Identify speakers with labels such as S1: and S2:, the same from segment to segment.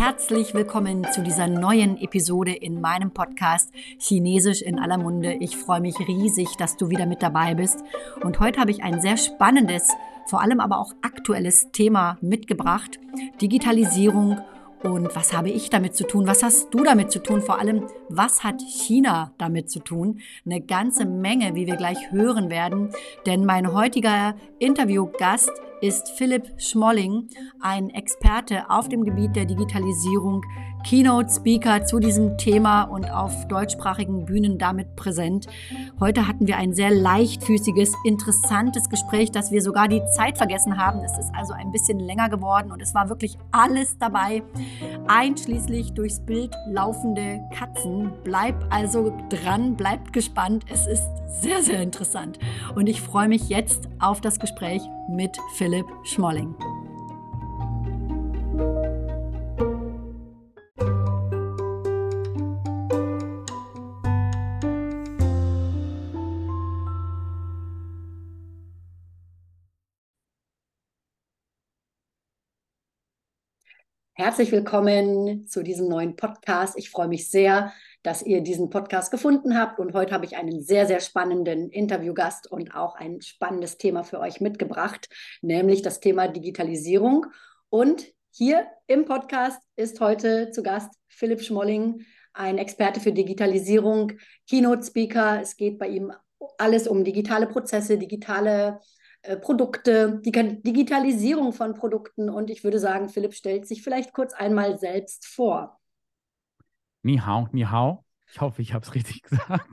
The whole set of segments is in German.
S1: herzlich willkommen zu dieser neuen Episode in meinem Podcast Chinesisch in aller Munde. Ich freue mich riesig, dass du wieder mit dabei bist. Und heute habe ich ein sehr spannendes, vor allem aber auch aktuelles Thema mitgebracht. Digitalisierung und was habe ich damit zu tun? Was hast du damit zu tun? Vor allem, was hat China damit zu tun? Eine ganze Menge, wie wir gleich hören werden. Denn mein heutiger Interviewgast ist Philipp Schmolling, ein Experte auf dem Gebiet der Digitalisierung, Keynote-Speaker zu diesem Thema und auf deutschsprachigen Bühnen damit präsent. Heute hatten wir ein sehr leichtfüßiges, interessantes Gespräch, dass wir sogar die Zeit vergessen haben. Es ist also ein bisschen länger geworden und es war wirklich alles dabei, einschließlich durchs Bild laufende Katzen. Bleib also dran, bleibt gespannt. Es ist sehr, sehr interessant. Und ich freue mich jetzt auf das Gespräch mit Philipp Schmolling. Herzlich willkommen zu diesem neuen Podcast. Ich freue mich sehr, dass ihr diesen Podcast gefunden habt. Und heute habe ich einen sehr, sehr spannenden Interviewgast und auch ein spannendes Thema für euch mitgebracht, nämlich das Thema Digitalisierung. Und hier im Podcast ist heute zu Gast Philipp Schmolling, ein Experte für Digitalisierung, Keynote-Speaker. Es geht bei ihm alles um digitale Prozesse, digitale äh, Produkte, die Digitalisierung von Produkten. Und ich würde sagen, Philipp stellt sich vielleicht kurz einmal selbst vor.
S2: Ni hao, ni hao. Ich hoffe, ich habe es richtig gesagt.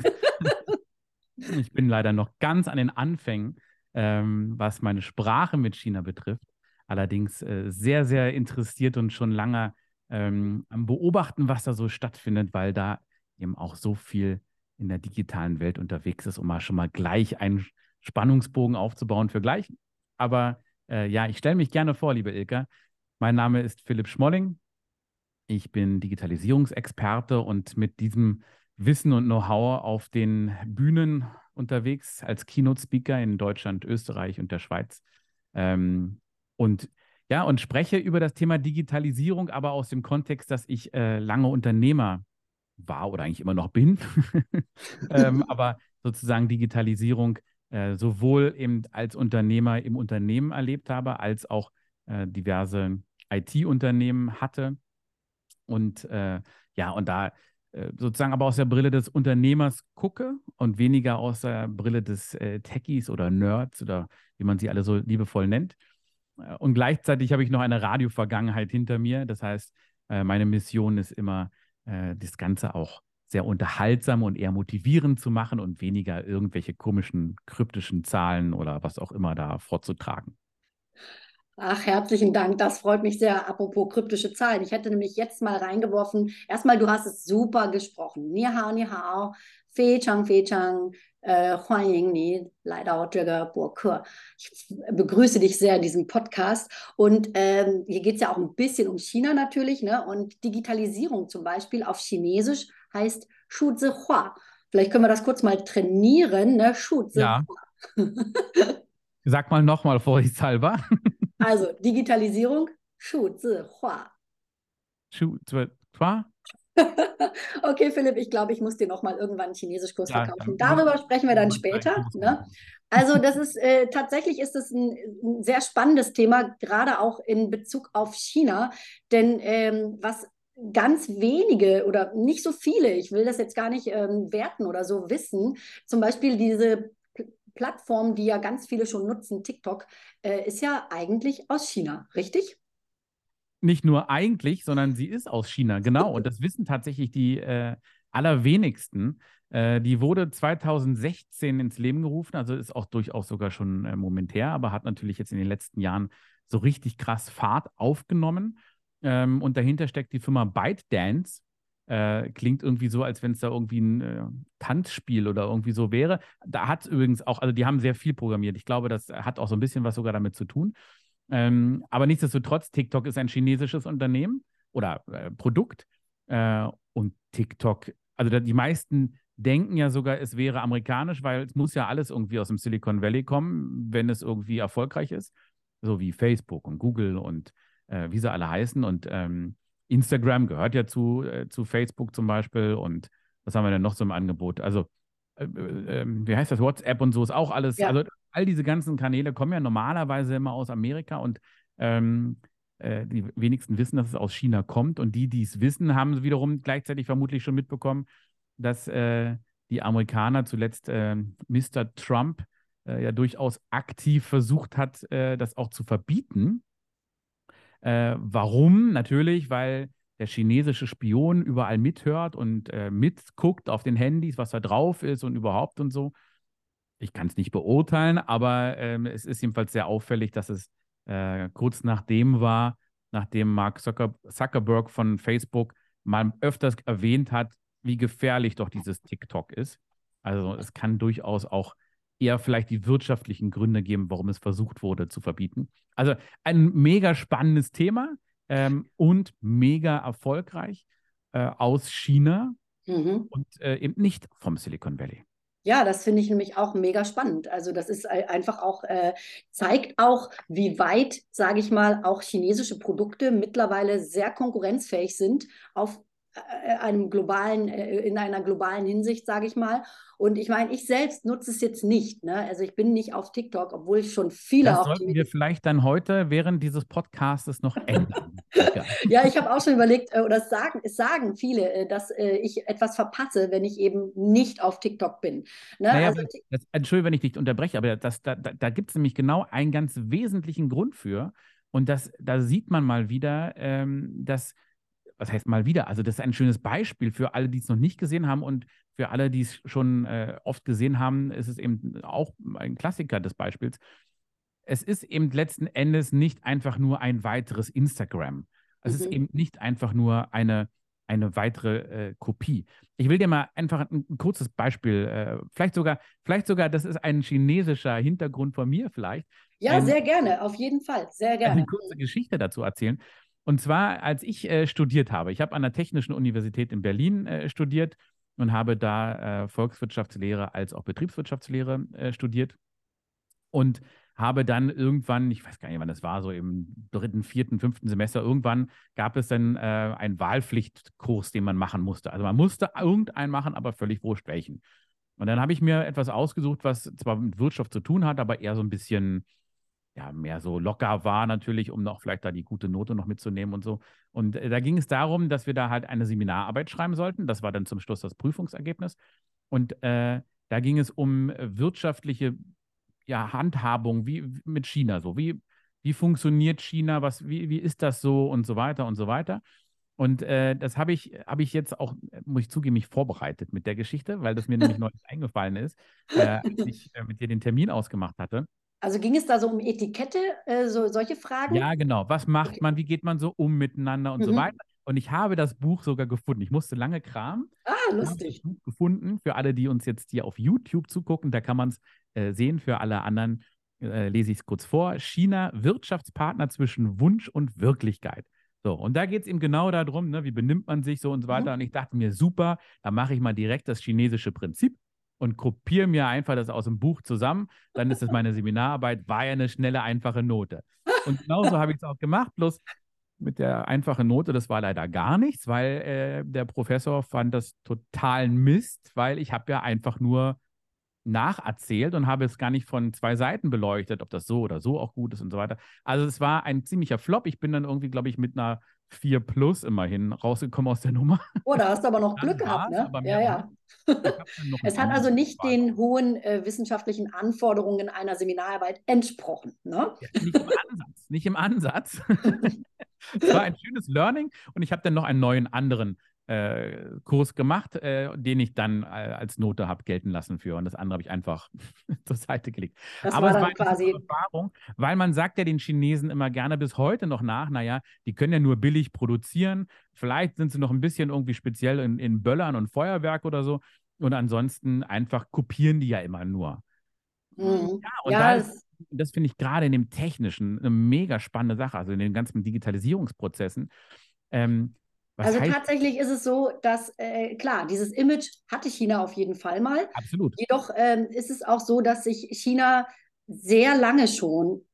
S2: ich bin leider noch ganz an den Anfängen, ähm, was meine Sprache mit China betrifft. Allerdings äh, sehr, sehr interessiert und schon lange ähm, am Beobachten, was da so stattfindet, weil da eben auch so viel in der digitalen Welt unterwegs ist, um mal schon mal gleich einen Spannungsbogen aufzubauen für gleich. Aber äh, ja, ich stelle mich gerne vor, liebe Ilka. Mein Name ist Philipp Schmolling. Ich bin Digitalisierungsexperte und mit diesem Wissen und Know-how auf den Bühnen unterwegs als Keynote-Speaker in Deutschland, Österreich und der Schweiz. Ähm, und ja, und spreche über das Thema Digitalisierung, aber aus dem Kontext, dass ich äh, lange Unternehmer war oder eigentlich immer noch bin. ähm, aber sozusagen Digitalisierung äh, sowohl eben als Unternehmer im Unternehmen erlebt habe, als auch äh, diverse IT-Unternehmen hatte. Und äh, ja, und da äh, sozusagen aber aus der Brille des Unternehmers gucke und weniger aus der Brille des äh, Techies oder Nerds oder wie man sie alle so liebevoll nennt. Und gleichzeitig habe ich noch eine Radio-Vergangenheit hinter mir. Das heißt, meine Mission ist immer, das Ganze auch sehr unterhaltsam und eher motivierend zu machen und weniger irgendwelche komischen, kryptischen Zahlen oder was auch immer da vorzutragen.
S1: Ach, herzlichen Dank. Das freut mich sehr. Apropos kryptische Zahlen. Ich hätte nämlich jetzt mal reingeworfen. Erstmal, du hast es super gesprochen. Ni hao, ni hao. Fei chang, fei chang. Äh, Huan Ying Ni, leider Ich begrüße dich sehr in diesem Podcast. Und ähm, hier geht es ja auch ein bisschen um China natürlich. Ne? Und Digitalisierung zum Beispiel auf Chinesisch heißt Shuzi Hua. Vielleicht können wir das kurz mal trainieren, ne? Shuzi
S2: ja. Sag mal nochmal vorsichtshalber.
S1: also Digitalisierung, Shuzi Hua.
S2: Shuzi Hua?
S1: okay, Philipp, ich glaube, ich muss dir nochmal irgendwann einen Chinesischkurs ja, verkaufen. Darüber sprechen wir dann später. Ne? Also, das ist äh, tatsächlich ist es ein, ein, sehr spannendes Thema, gerade auch in Bezug auf China. Denn ähm, was ganz wenige oder nicht so viele, ich will das jetzt gar nicht ähm, werten oder so wissen, zum Beispiel diese Plattform, die ja ganz viele schon nutzen, TikTok, äh, ist ja eigentlich aus China, richtig?
S2: Nicht nur eigentlich, sondern sie ist aus China, genau. Und das wissen tatsächlich die äh, allerwenigsten. Äh, die wurde 2016 ins Leben gerufen, also ist auch durchaus sogar schon äh, momentär, aber hat natürlich jetzt in den letzten Jahren so richtig krass Fahrt aufgenommen. Ähm, und dahinter steckt die Firma ByteDance. Äh, klingt irgendwie so, als wenn es da irgendwie ein äh, Tanzspiel oder irgendwie so wäre. Da hat es übrigens auch, also die haben sehr viel programmiert. Ich glaube, das hat auch so ein bisschen was sogar damit zu tun. Ähm, aber nichtsdestotrotz, TikTok ist ein chinesisches Unternehmen oder äh, Produkt. Äh, und TikTok, also die meisten denken ja sogar, es wäre amerikanisch, weil es muss ja alles irgendwie aus dem Silicon Valley kommen, wenn es irgendwie erfolgreich ist. So wie Facebook und Google und äh, wie sie alle heißen. Und ähm, Instagram gehört ja zu, äh, zu Facebook zum Beispiel und was haben wir denn noch so im Angebot? Also, äh, äh, ähm, wie heißt das? WhatsApp und so ist auch alles. Ja. Also, all diese ganzen Kanäle kommen ja normalerweise immer aus Amerika und ähm, äh, die wenigsten wissen, dass es aus China kommt. Und die, die es wissen, haben wiederum gleichzeitig vermutlich schon mitbekommen, dass die Amerikaner zuletzt Mr. Trump ja durchaus aktiv versucht hat, das auch zu verbieten. Äh, warum? Natürlich, weil der chinesische Spion überall mithört und mitguckt auf den Handys, was da drauf ist und überhaupt und so. Ich kann es nicht beurteilen, aber ähm, es ist jedenfalls sehr auffällig, dass es äh, kurz nachdem war, nachdem Mark Zucker Zuckerberg von Facebook mal öfters erwähnt hat, wie gefährlich doch dieses TikTok ist. Also es kann durchaus auch eher vielleicht die wirtschaftlichen Gründe geben, warum es versucht wurde zu verbieten. Also ein mega spannendes Thema ähm, und mega erfolgreich äh, aus China mhm. und äh, eben nicht vom Silicon Valley.
S1: Ja, das finde ich nämlich auch mega spannend. Also das ist einfach auch, äh, zeigt auch, wie weit, sage ich mal, auch chinesische Produkte mittlerweile sehr konkurrenzfähig sind auf einem globalen, äh, in einer globalen Hinsicht, sage ich mal. Und ich meine, ich selbst nutze es jetzt nicht. Ne? Also ich bin nicht auf TikTok, obwohl ich schon viele
S2: das sollten wir vielleicht dann heute während dieses Podcasts noch ändern.
S1: ja, ich habe auch schon überlegt, äh, oder es sagen, es sagen viele, dass ich etwas verpasse, wenn ich eben nicht auf TikTok bin.
S2: Ne? Naja, also, das, Entschuldigung, wenn ich dich unterbreche, aber das, da, da, da gibt es nämlich genau einen ganz wesentlichen Grund für. Und das, da sieht man mal wieder, ähm, dass was heißt mal wieder? Also, das ist ein schönes Beispiel für alle, die es noch nicht gesehen haben und für alle, die es schon äh, oft gesehen haben, ist es eben auch ein Klassiker des Beispiels. Es ist eben letzten Endes nicht einfach nur ein weiteres Instagram. Es mhm. ist eben nicht einfach nur eine, eine weitere äh, Kopie. Ich will dir mal einfach ein, ein kurzes Beispiel, äh, vielleicht sogar, vielleicht sogar, das ist ein chinesischer Hintergrund von mir vielleicht.
S1: Ja, ein, sehr gerne, auf jeden Fall, sehr gerne.
S2: Eine kurze Geschichte dazu erzählen. Und zwar, als ich äh, studiert habe, ich habe an der Technischen Universität in Berlin äh, studiert und habe da äh, Volkswirtschaftslehre als auch Betriebswirtschaftslehre äh, studiert und habe dann irgendwann, ich weiß gar nicht, wann das war, so im dritten, vierten, fünften Semester, irgendwann gab es dann äh, einen Wahlpflichtkurs, den man machen musste. Also man musste irgendeinen machen, aber völlig wurscht welchen. Und dann habe ich mir etwas ausgesucht, was zwar mit Wirtschaft zu tun hat, aber eher so ein bisschen ja, mehr so locker war natürlich, um noch vielleicht da die gute Note noch mitzunehmen und so. Und äh, da ging es darum, dass wir da halt eine Seminararbeit schreiben sollten. Das war dann zum Schluss das Prüfungsergebnis. Und äh, da ging es um wirtschaftliche ja, Handhabung, wie mit China so. Wie, wie funktioniert China? Was, wie, wie ist das so und so weiter und so weiter. Und äh, das habe ich, hab ich jetzt auch, muss ich zugeben, mich vorbereitet mit der Geschichte, weil das mir nämlich neulich eingefallen ist, äh, als ich äh, mit dir den Termin ausgemacht hatte.
S1: Also ging es da so um Etikette, äh, so, solche Fragen?
S2: Ja, genau. Was macht okay. man? Wie geht man so um miteinander und mhm. so weiter? Und ich habe das Buch sogar gefunden. Ich musste lange kramen.
S1: Ah, lustig. Ich habe das
S2: Buch gefunden. Für alle, die uns jetzt hier auf YouTube zugucken, da kann man es äh, sehen. Für alle anderen äh, lese ich es kurz vor. China, Wirtschaftspartner zwischen Wunsch und Wirklichkeit. So, und da geht es eben genau darum, ne, wie benimmt man sich so und so weiter. Mhm. Und ich dachte mir, super, da mache ich mal direkt das chinesische Prinzip und kopiere mir einfach das aus dem Buch zusammen. Dann ist es meine Seminararbeit, war ja eine schnelle, einfache Note. Und genauso habe ich es auch gemacht, bloß mit der einfachen Note, das war leider gar nichts, weil äh, der Professor fand das totalen Mist, weil ich habe ja einfach nur nacherzählt und habe es gar nicht von zwei Seiten beleuchtet, ob das so oder so auch gut ist und so weiter. Also es war ein ziemlicher Flop. Ich bin dann irgendwie, glaube ich, mit einer 4 plus immerhin rausgekommen aus der Nummer.
S1: Oh, da hast du aber noch Glück gehabt, ne? Ja, ja. es hat also nicht den hohen äh, wissenschaftlichen Anforderungen einer Seminararbeit entsprochen, ne?
S2: Ja, nicht im Ansatz, nicht im Ansatz. es war ein schönes Learning und ich habe dann noch einen neuen anderen äh, Kurs gemacht, äh, den ich dann äh, als Note habe gelten lassen für. Und das andere habe ich einfach zur Seite gelegt. Das Aber war es war quasi eine Erfahrung, weil man sagt ja den Chinesen immer gerne bis heute noch nach, naja, die können ja nur billig produzieren. Vielleicht sind sie noch ein bisschen irgendwie speziell in, in Böllern und Feuerwerk oder so. Und ansonsten einfach kopieren die ja immer nur. Mhm. Ja, und ja, das, das finde ich gerade in dem Technischen eine mega spannende Sache, also in den ganzen Digitalisierungsprozessen. Ähm,
S1: was also tatsächlich ist es so, dass, äh, klar, dieses Image hatte China auf jeden Fall mal.
S2: Absolut.
S1: Jedoch ähm, ist es auch so, dass sich China sehr lange schon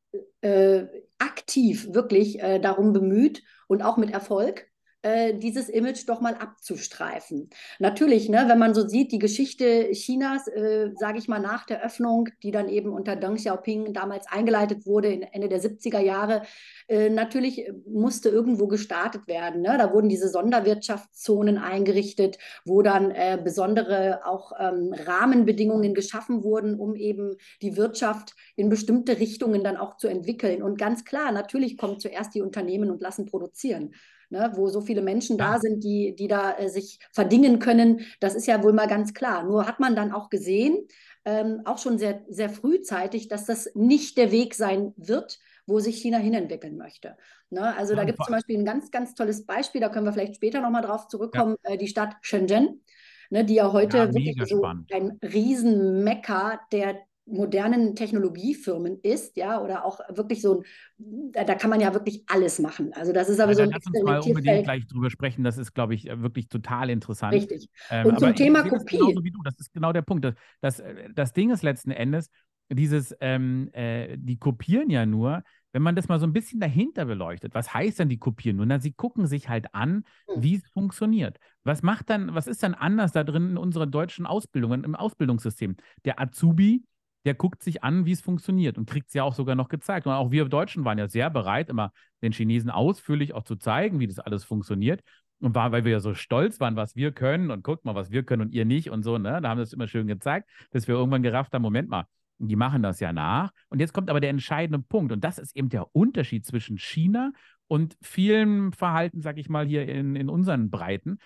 S1: äh, aktiv wirklich äh, darum bemüht und auch mit Erfolg, äh, dieses Image doch mal abzustreifen. Natürlich, ne, wenn man so sieht, die Geschichte Chinas, äh, sage ich mal, nach der Öffnung, die dann eben unter Deng Xiaoping damals eingeleitet wurde, in Ende der 70er Jahre, äh, natürlich musste irgendwo gestartet werden. Ne? Da wurden diese Sonderwirtschaftszonen eingerichtet, wo dann äh, besondere auch ähm, Rahmenbedingungen geschaffen wurden, um eben die Wirtschaft in bestimmte Richtungen dann auch zu entwickeln. Und ganz klar, natürlich kommen zuerst die Unternehmen und lassen produzieren ne, wo so viele Menschen da sind, die, die da äh, sich verdingen können. Das ist ja wohl mal ganz klar. Nur hat man dann auch gesehen, ähm, auch schon sehr, sehr frühzeitig, dass das nicht der Weg sein wird, wo sich China hinentwickeln möchte. Ne? Also da gibt es zum Beispiel ein ganz, ganz tolles Beispiel, da können wir vielleicht später nochmal drauf zurückkommen, ja. äh, die Stadt Shenzhen, ne, die ja heute ja, wirklich so spannend. ein Riesenmecker der modernen Technologiefirmen ist, ja, oder auch wirklich so ein, da, da kann man ja wirklich alles machen. Also das ist aber ja, so ein
S2: Lass uns mal unbedingt gleich drüber sprechen. Das ist, glaube ich, wirklich total interessant.
S1: Richtig. Ähm, Und zum Thema Kopie. Das
S2: wie du. Das ist genau der Punkt. Das, das, das Ding ist letzten Endes, dieses, ähm, äh, die kopieren ja nur, wenn man das mal so ein bisschen dahinter beleuchtet, was heißt denn die kopieren nur? Na, sie gucken sich halt an, hm. wie es funktioniert. Was macht dann, was ist dann anders da drin in unserer deutschen Ausbildung, im Ausbildungssystem? Der Azubi der guckt sich an, wie es funktioniert und kriegt es ja auch sogar noch gezeigt. Und auch wir Deutschen waren ja sehr bereit, immer den Chinesen ausführlich auch zu zeigen, wie das alles funktioniert. Und war, weil wir ja so stolz waren, was wir können und guckt mal, was wir können und ihr nicht und so, ne? Da haben wir es immer schön gezeigt, dass wir irgendwann gerafft haben, Moment mal, die machen das ja nach. Und jetzt kommt aber der entscheidende Punkt. Und das ist eben der Unterschied zwischen China und vielen Verhalten, sag ich mal, hier in, in unseren Breiten.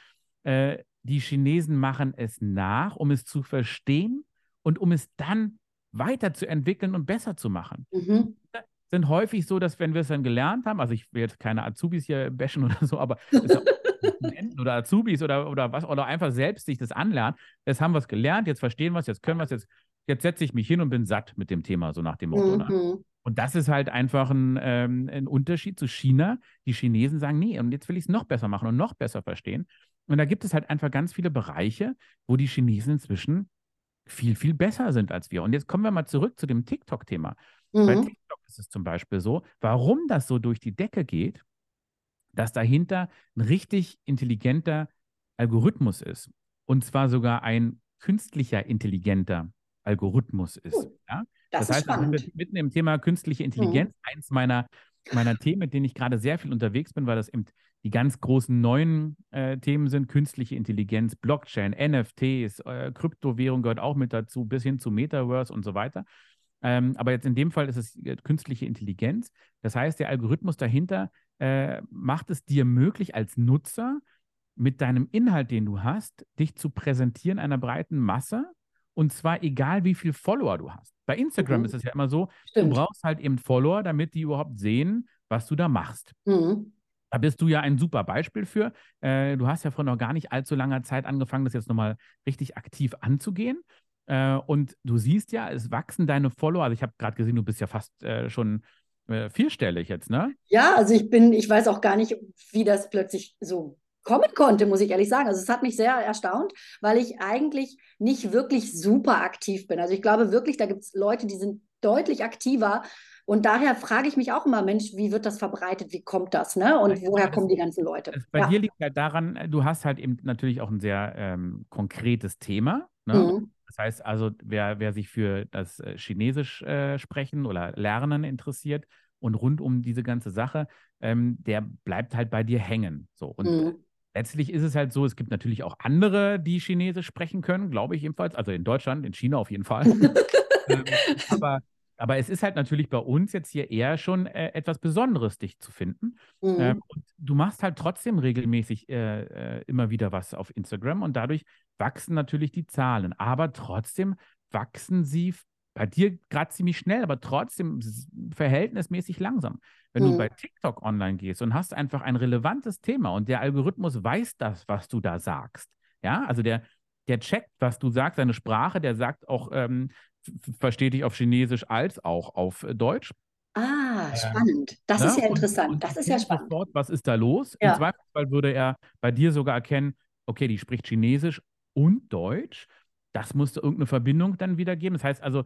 S2: Äh, die Chinesen machen es nach, um es zu verstehen und um es dann weiterzuentwickeln und besser zu machen. Mhm. Sind häufig so, dass wenn wir es dann gelernt haben, also ich will jetzt keine Azubis hier bashen oder so, aber oder Azubis oder, oder was, oder einfach selbst sich das anlernen, jetzt haben wir es gelernt, jetzt verstehen wir es, jetzt können wir es, jetzt, jetzt setze ich mich hin und bin satt mit dem Thema, so nach dem Motto. Ne? Mhm. Und das ist halt einfach ein, ähm, ein Unterschied zu China. Die Chinesen sagen, nee, und jetzt will ich es noch besser machen und noch besser verstehen. Und da gibt es halt einfach ganz viele Bereiche, wo die Chinesen inzwischen viel, viel besser sind als wir. Und jetzt kommen wir mal zurück zu dem TikTok-Thema. Mhm. Bei TikTok ist es zum Beispiel so, warum das so durch die Decke geht, dass dahinter ein richtig intelligenter Algorithmus ist. Und zwar sogar ein künstlicher intelligenter Algorithmus ist.
S1: Cool. Ja? Das, das heißt,
S2: wir
S1: sind
S2: mitten im Thema künstliche Intelligenz, mhm. eins meiner, meiner Themen, mit denen ich gerade sehr viel unterwegs bin, weil das eben die ganz großen neuen äh, Themen sind künstliche Intelligenz, Blockchain, NFTs, äh, Kryptowährung gehört auch mit dazu, bis hin zu Metaverse und so weiter. Ähm, aber jetzt in dem Fall ist es äh, künstliche Intelligenz. Das heißt, der Algorithmus dahinter äh, macht es dir möglich, als Nutzer mit deinem Inhalt, den du hast, dich zu präsentieren einer breiten Masse. Und zwar egal, wie viel Follower du hast. Bei Instagram mhm. ist es ja immer so, Stimmt. du brauchst halt eben Follower, damit die überhaupt sehen, was du da machst. Mhm. Da bist du ja ein super Beispiel für. Äh, du hast ja vor noch gar nicht allzu langer Zeit angefangen, das jetzt nochmal richtig aktiv anzugehen. Äh, und du siehst ja, es wachsen deine Follower. Also ich habe gerade gesehen, du bist ja fast äh, schon äh, vierstellig jetzt, ne?
S1: Ja, also ich bin, ich weiß auch gar nicht, wie das plötzlich so kommen konnte, muss ich ehrlich sagen. Also es hat mich sehr erstaunt, weil ich eigentlich nicht wirklich super aktiv bin. Also ich glaube wirklich, da gibt es Leute, die sind deutlich aktiver und daher frage ich mich auch immer, Mensch, wie wird das verbreitet? Wie kommt das? Ne? Und ja, woher kommen die ganzen Leute?
S2: bei ja. dir liegt halt daran, äh, du hast halt eben natürlich auch ein sehr ähm, konkretes Thema. Ne? Mhm. Das heißt also, wer, wer sich für das äh, Chinesisch äh, sprechen oder Lernen interessiert und rund um diese ganze Sache, ähm, der bleibt halt bei dir hängen. So. Und mhm. letztlich ist es halt so, es gibt natürlich auch andere, die Chinesisch sprechen können, glaube ich jedenfalls. Also in Deutschland, in China auf jeden Fall. ähm, aber aber es ist halt natürlich bei uns jetzt hier eher schon äh, etwas Besonderes, dich zu finden. Mhm. Ähm, und du machst halt trotzdem regelmäßig äh, äh, immer wieder was auf Instagram und dadurch wachsen natürlich die Zahlen. Aber trotzdem wachsen sie bei dir gerade ziemlich schnell, aber trotzdem verhältnismäßig langsam. Wenn mhm. du bei TikTok online gehst und hast einfach ein relevantes Thema und der Algorithmus weiß das, was du da sagst. Ja, also der, der checkt, was du sagst, deine Sprache, der sagt auch, ähm, versteht dich auf Chinesisch als auch auf äh, Deutsch.
S1: Ah, spannend. Das ja, ist ja interessant. Und, das ist ja spannend.
S2: Sofort, was ist da los? Ja. Im Zweifelsfall würde er bei dir sogar erkennen, okay, die spricht Chinesisch und Deutsch. Das musste irgendeine Verbindung dann wieder geben. Das heißt also,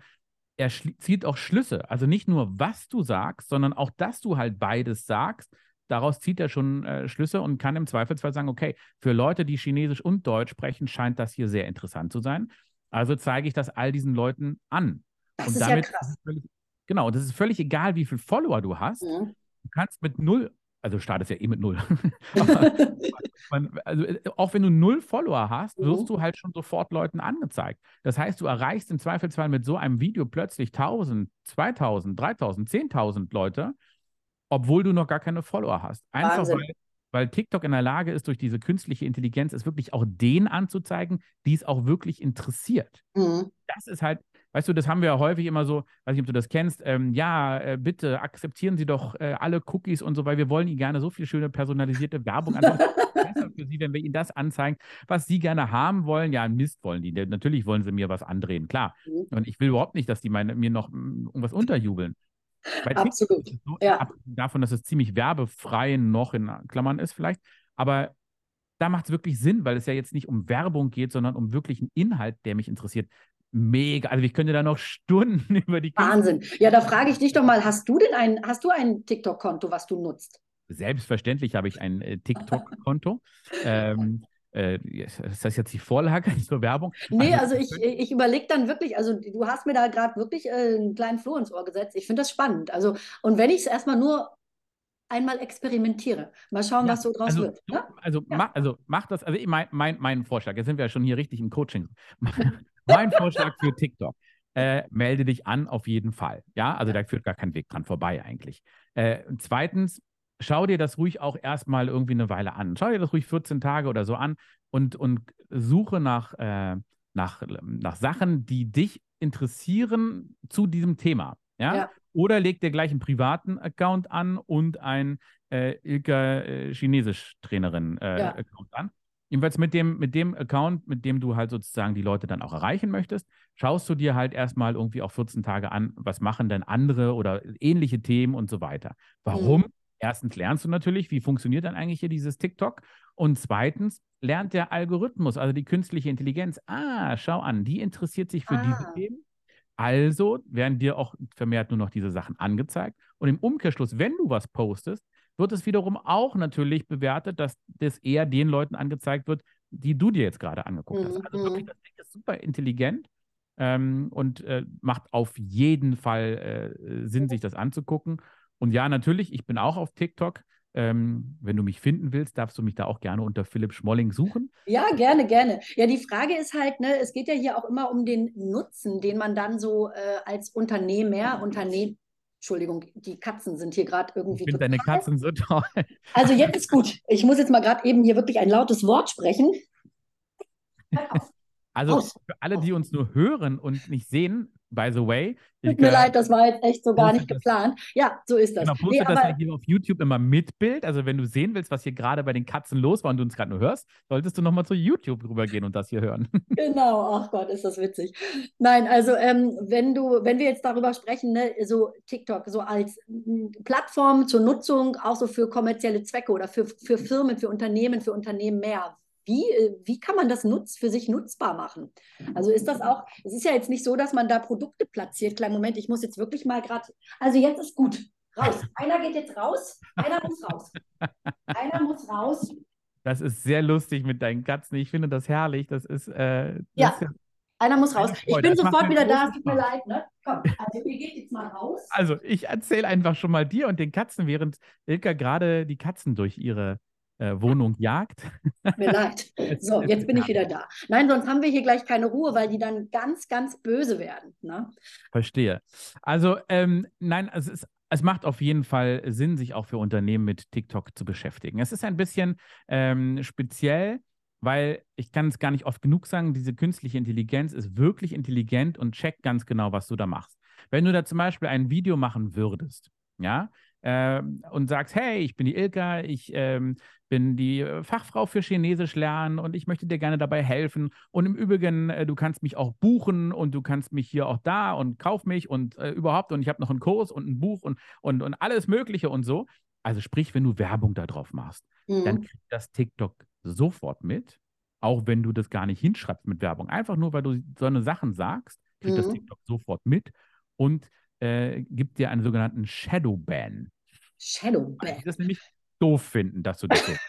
S2: er zieht auch Schlüsse. Also nicht nur, was du sagst, sondern auch, dass du halt beides sagst, daraus zieht er schon äh, Schlüsse und kann im Zweifelsfall sagen, okay, für Leute, die Chinesisch und Deutsch sprechen, scheint das hier sehr interessant zu sein. Also zeige ich das all diesen Leuten an.
S1: Das
S2: und
S1: ist
S2: damit
S1: ja krass.
S2: völlig, genau, das ist völlig egal, wie viele Follower du hast.
S1: Mhm.
S2: Du kannst mit null, also startest ja eh mit null. Man, also, äh, auch wenn du null Follower hast, wirst
S1: Mhm.
S2: du halt schon sofort Leuten angezeigt. Das heißt, du erreichst im Zweifelsfall mit so einem Video plötzlich 1000, 2000, 3000, 10.000 Leute, obwohl du noch gar keine Follower hast. Einfach
S1: Wahnsinn.
S2: weil, weil TikTok in der Lage ist, durch diese künstliche Intelligenz es wirklich auch denen anzuzeigen, die es auch wirklich interessiert
S1: Mhm.
S2: das ist halt, weißt du, das haben wir ja häufig immer so, weiß nicht, ob du das kennst, ähm, ja, äh, bitte akzeptieren Sie doch äh, alle Cookies und so, weil wir wollen Ihnen gerne so viel schöne personalisierte Werbung anzeigen. besser für Sie, wenn wir Ihnen das anzeigen, was Sie gerne haben wollen. Ja, Mist wollen die. Natürlich wollen sie mir was andrehen, klar.
S1: Mhm.
S2: Und ich will überhaupt nicht, dass die meine, mir noch mm, irgendwas unterjubeln. Bei
S1: Absolut.
S2: so,
S1: Ja.
S2: abgesehen davon, dass es ziemlich werbefrei noch in Klammern ist vielleicht, aber da macht es wirklich Sinn, weil es ja jetzt nicht um Werbung geht, sondern um wirklich einen Inhalt, der mich interessiert. Mega. Also ich könnte da noch Stunden über die
S1: Wahnsinn. Ja, da frage ich dich doch mal, hast du denn ein, hast du ein TikTok-Konto, was du nutzt?
S2: Selbstverständlich habe ich ein äh, TikTok-Konto. ähm, äh, ist das jetzt die Vorlage zur Werbung?
S1: Nee, also
S2: Also,
S1: ich, ich überlege dann wirklich, also du hast mir da gerade wirklich äh, einen kleinen Floh ins Ohr gesetzt. Ich finde das spannend. Also, und wenn ich es erstmal nur einmal experimentiere, mal schauen,
S2: Ja,
S1: was so draus
S2: also,
S1: wird. Ne?
S2: also,
S1: Ja.
S2: mach, also mach das, also mein, mein, mein Vorschlag, jetzt sind wir ja schon hier richtig im Coaching. mein Vorschlag für TikTok. Äh, melde dich an auf jeden Fall. Ja, also da führt gar kein Weg dran vorbei eigentlich. Äh, zweitens, schau dir das ruhig auch erstmal irgendwie eine Weile an. Schau dir das ruhig 14 Tage oder so an und, und suche nach, äh, nach, nach Sachen, die dich interessieren zu diesem Thema. Ja?
S1: Ja.
S2: Oder leg dir gleich einen privaten Account an und ein äh, Ilka äh, Chinesisch-Trainerin äh,
S1: Ja.
S2: Account an. Jedenfalls mit dem, mit dem Account, mit dem du halt sozusagen die Leute dann auch erreichen möchtest, schaust du dir halt erstmal irgendwie auch 14 Tage an, was machen denn andere oder ähnliche Themen und so weiter. Warum? Erstens lernst du natürlich, wie funktioniert dann eigentlich hier dieses TikTok? Und zweitens lernt der Algorithmus, also die künstliche Intelligenz, ah, schau an, die interessiert sich für diese
S1: Ah.
S2: Themen. Also werden dir auch vermehrt nur noch diese Sachen angezeigt. Und im Umkehrschluss, wenn du was postest, wird es wiederum auch natürlich bewertet, dass das eher den Leuten angezeigt wird, die du dir jetzt gerade angeguckt hast. Also wirklich,
S1: mhm.
S2: das Ding ist super intelligent ähm, und äh, macht auf jeden Fall äh, Sinn, sich das anzugucken. Und ja, natürlich, ich bin auch auf TikTok. Ähm, wenn du mich finden willst, darfst du mich da auch gerne unter Philipp Schmolling suchen.
S1: Ja, gerne, gerne. Ja, die Frage ist halt, ne, es geht ja hier auch immer um den Nutzen, den man dann so äh, als Unternehmer, Unternehmen, Entschuldigung, die Katzen sind hier gerade
S2: Ich
S1: irgendwie
S2: finde deine Katzen so toll.
S1: Also jetzt ist gut. Ich muss jetzt mal gerade eben hier wirklich ein lautes Wort sprechen.
S2: Also für alle, die uns nur hören und nicht sehen, by the way,
S1: Tut mir leid, das war jetzt echt so gar nicht
S2: das-
S1: geplant. Ja, so ist das.
S2: Genau,
S1: Nee,
S2: postet das
S1: aber
S2: ja hier auf YouTube immer mit Bild. Also wenn du sehen willst, was hier gerade bei den Katzen los war und du uns gerade nur hörst, solltest du nochmal zu YouTube rübergehen und das hier hören.
S1: Genau, ach Gott, ist das witzig. Nein, also ähm, wenn du, wenn wir jetzt darüber sprechen, ne, so TikTok, so als mm, Plattform zur Nutzung, auch so für kommerzielle Zwecke oder für, für Firmen, für Unternehmen, für Unternehmen mehr. Wie, äh, wie kann man das nutz, für sich nutzbar machen? Also ist das auch, es ist ja jetzt nicht so, dass man da Produkte platziert. Kleinen Moment, ich muss jetzt wirklich mal gerade, also jetzt ist gut. Raus. Einer geht jetzt raus, einer muss raus. Einer muss raus.
S2: Das ist sehr lustig mit deinen Katzen. Ich finde das herrlich. Das ist, äh, das
S1: Ja.
S2: ist
S1: Einer muss raus. Ich bin
S2: das
S1: sofort wieder da, es tut mir leid, ne? Komm, also ihr geht jetzt mal raus.
S2: Also, ich erzähle einfach schon mal dir und den Katzen, während Ilka gerade die Katzen durch ihre Wohnung jagt.
S1: Mir leid. So, jetzt bin ich wieder da. Nein, sonst haben wir hier gleich keine Ruhe, weil die dann ganz, ganz böse werden. Ne?
S2: Verstehe. Also, ähm, nein, es, ist, es macht auf jeden Fall Sinn, sich auch für Unternehmen mit TikTok zu beschäftigen. Es ist ein bisschen ähm, speziell, weil ich kann es gar nicht oft genug sagen, diese künstliche Intelligenz ist wirklich intelligent und checkt ganz genau, was du da machst. Wenn du da zum Beispiel ein Video machen würdest, ja, ähm, und sagst, hey, ich bin die Ilka, ich ähm, bin die äh, Fachfrau für Chinesisch lernen und ich möchte dir gerne dabei helfen. Und im Übrigen, äh, du kannst mich auch buchen und du kannst mich hier auch da und kauf mich und äh, überhaupt und ich habe noch einen Kurs und ein Buch und, und, und alles Mögliche und so. Also sprich, wenn du Werbung da drauf machst, dann
S1: Mhm.
S2: kriegt das TikTok sofort mit, auch wenn du das gar nicht hinschreibst mit Werbung. Einfach nur, weil du so eine Sachen sagst, kriegt das
S1: Mhm.
S2: TikTok sofort mit und äh, gibt dir einen sogenannten Shadow Ban.
S1: Shadowban.
S2: Das ist nämlich, doof finden, dass du das so.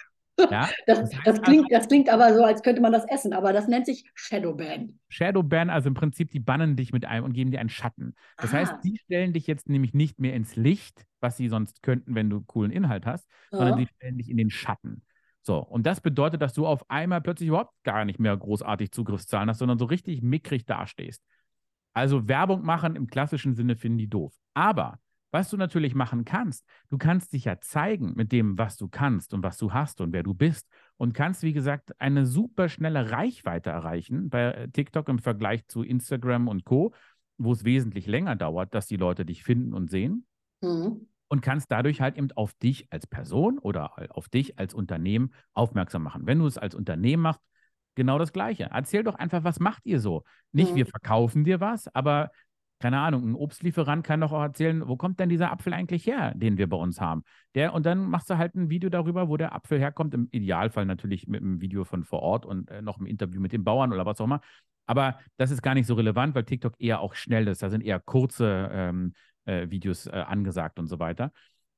S1: Ja? Das, das, heißt, das, klingt, das klingt aber so, als könnte man das essen, aber das nennt sich Shadowban.
S2: Shadowban, also im Prinzip, die bannen dich mit einem und geben dir einen Schatten. Das ah. heißt, die stellen dich jetzt nämlich nicht mehr ins Licht, was sie sonst könnten, wenn du coolen Inhalt hast, ja. sondern die stellen dich in den Schatten. So, und das bedeutet, dass du auf einmal plötzlich überhaupt gar nicht mehr großartig Zugriffszahlen hast, sondern so richtig mickrig dastehst. Also Werbung machen im klassischen Sinne finden die doof. Aber was du natürlich machen kannst, du kannst dich ja zeigen mit dem, was du kannst und was du hast und wer du bist und kannst, wie gesagt, eine super schnelle Reichweite erreichen bei äh, TikTok im Vergleich zu Instagram und Co., wo es wesentlich länger dauert, dass die Leute dich finden und sehen. Mhm. Und kannst dadurch halt eben auf dich als Person oder auf dich als Unternehmen aufmerksam machen. Wenn du es als Unternehmen machst, genau das Gleiche. Erzähl doch einfach, was macht ihr so? Nicht, mhm. wir verkaufen dir was, aber keine Ahnung, ein Obstlieferant kann doch auch erzählen, wo kommt denn dieser Apfel eigentlich her, den wir bei uns haben? Der, und dann machst du halt ein Video darüber, wo der Apfel herkommt. Im Idealfall natürlich mit einem Video von vor Ort und äh, noch ein Interview mit den Bauern oder was auch immer. Aber das ist gar nicht so relevant, weil TikTok eher auch schnell ist. Da sind eher kurze ähm, äh, Videos äh, angesagt und so weiter.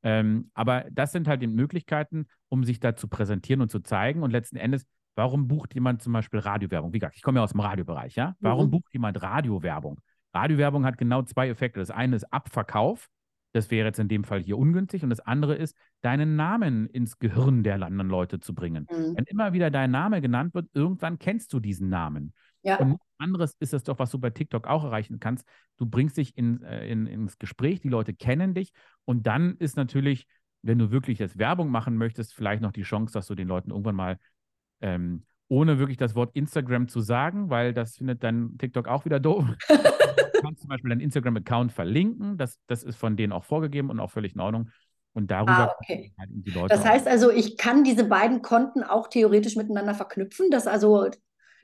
S2: Ähm, aber das sind halt die Möglichkeiten, um sich da zu präsentieren und zu zeigen. Und letzten Endes, warum bucht jemand zum Beispiel Radiowerbung? Wie gesagt, ich komme ja aus dem Radiobereich, ja? Warum mhm. bucht jemand Radiowerbung? Radiowerbung hat genau zwei Effekte. Das eine ist Abverkauf. Das wäre jetzt in dem Fall hier ungünstig. Und das andere ist, deinen Namen ins Gehirn der anderen Leute zu bringen. Mhm. Wenn immer wieder dein Name genannt wird, irgendwann kennst du diesen Namen. Ja. Und anderes ist es doch, was du bei TikTok auch erreichen kannst. Du bringst dich in, äh, in, ins Gespräch, die Leute kennen dich. Und dann ist natürlich, wenn du wirklich jetzt Werbung machen möchtest, vielleicht noch die Chance, dass du den Leuten irgendwann mal ähm, ohne wirklich das Wort Instagram zu sagen, weil das findet dann TikTok auch wieder doof. du kannst zum Beispiel deinen Instagram-Account verlinken. Das, das ist von denen auch vorgegeben und auch völlig in Ordnung. Und darüber
S1: ah, okay. halt die Leute. Das heißt also, ich kann diese beiden Konten auch theoretisch miteinander verknüpfen, dass also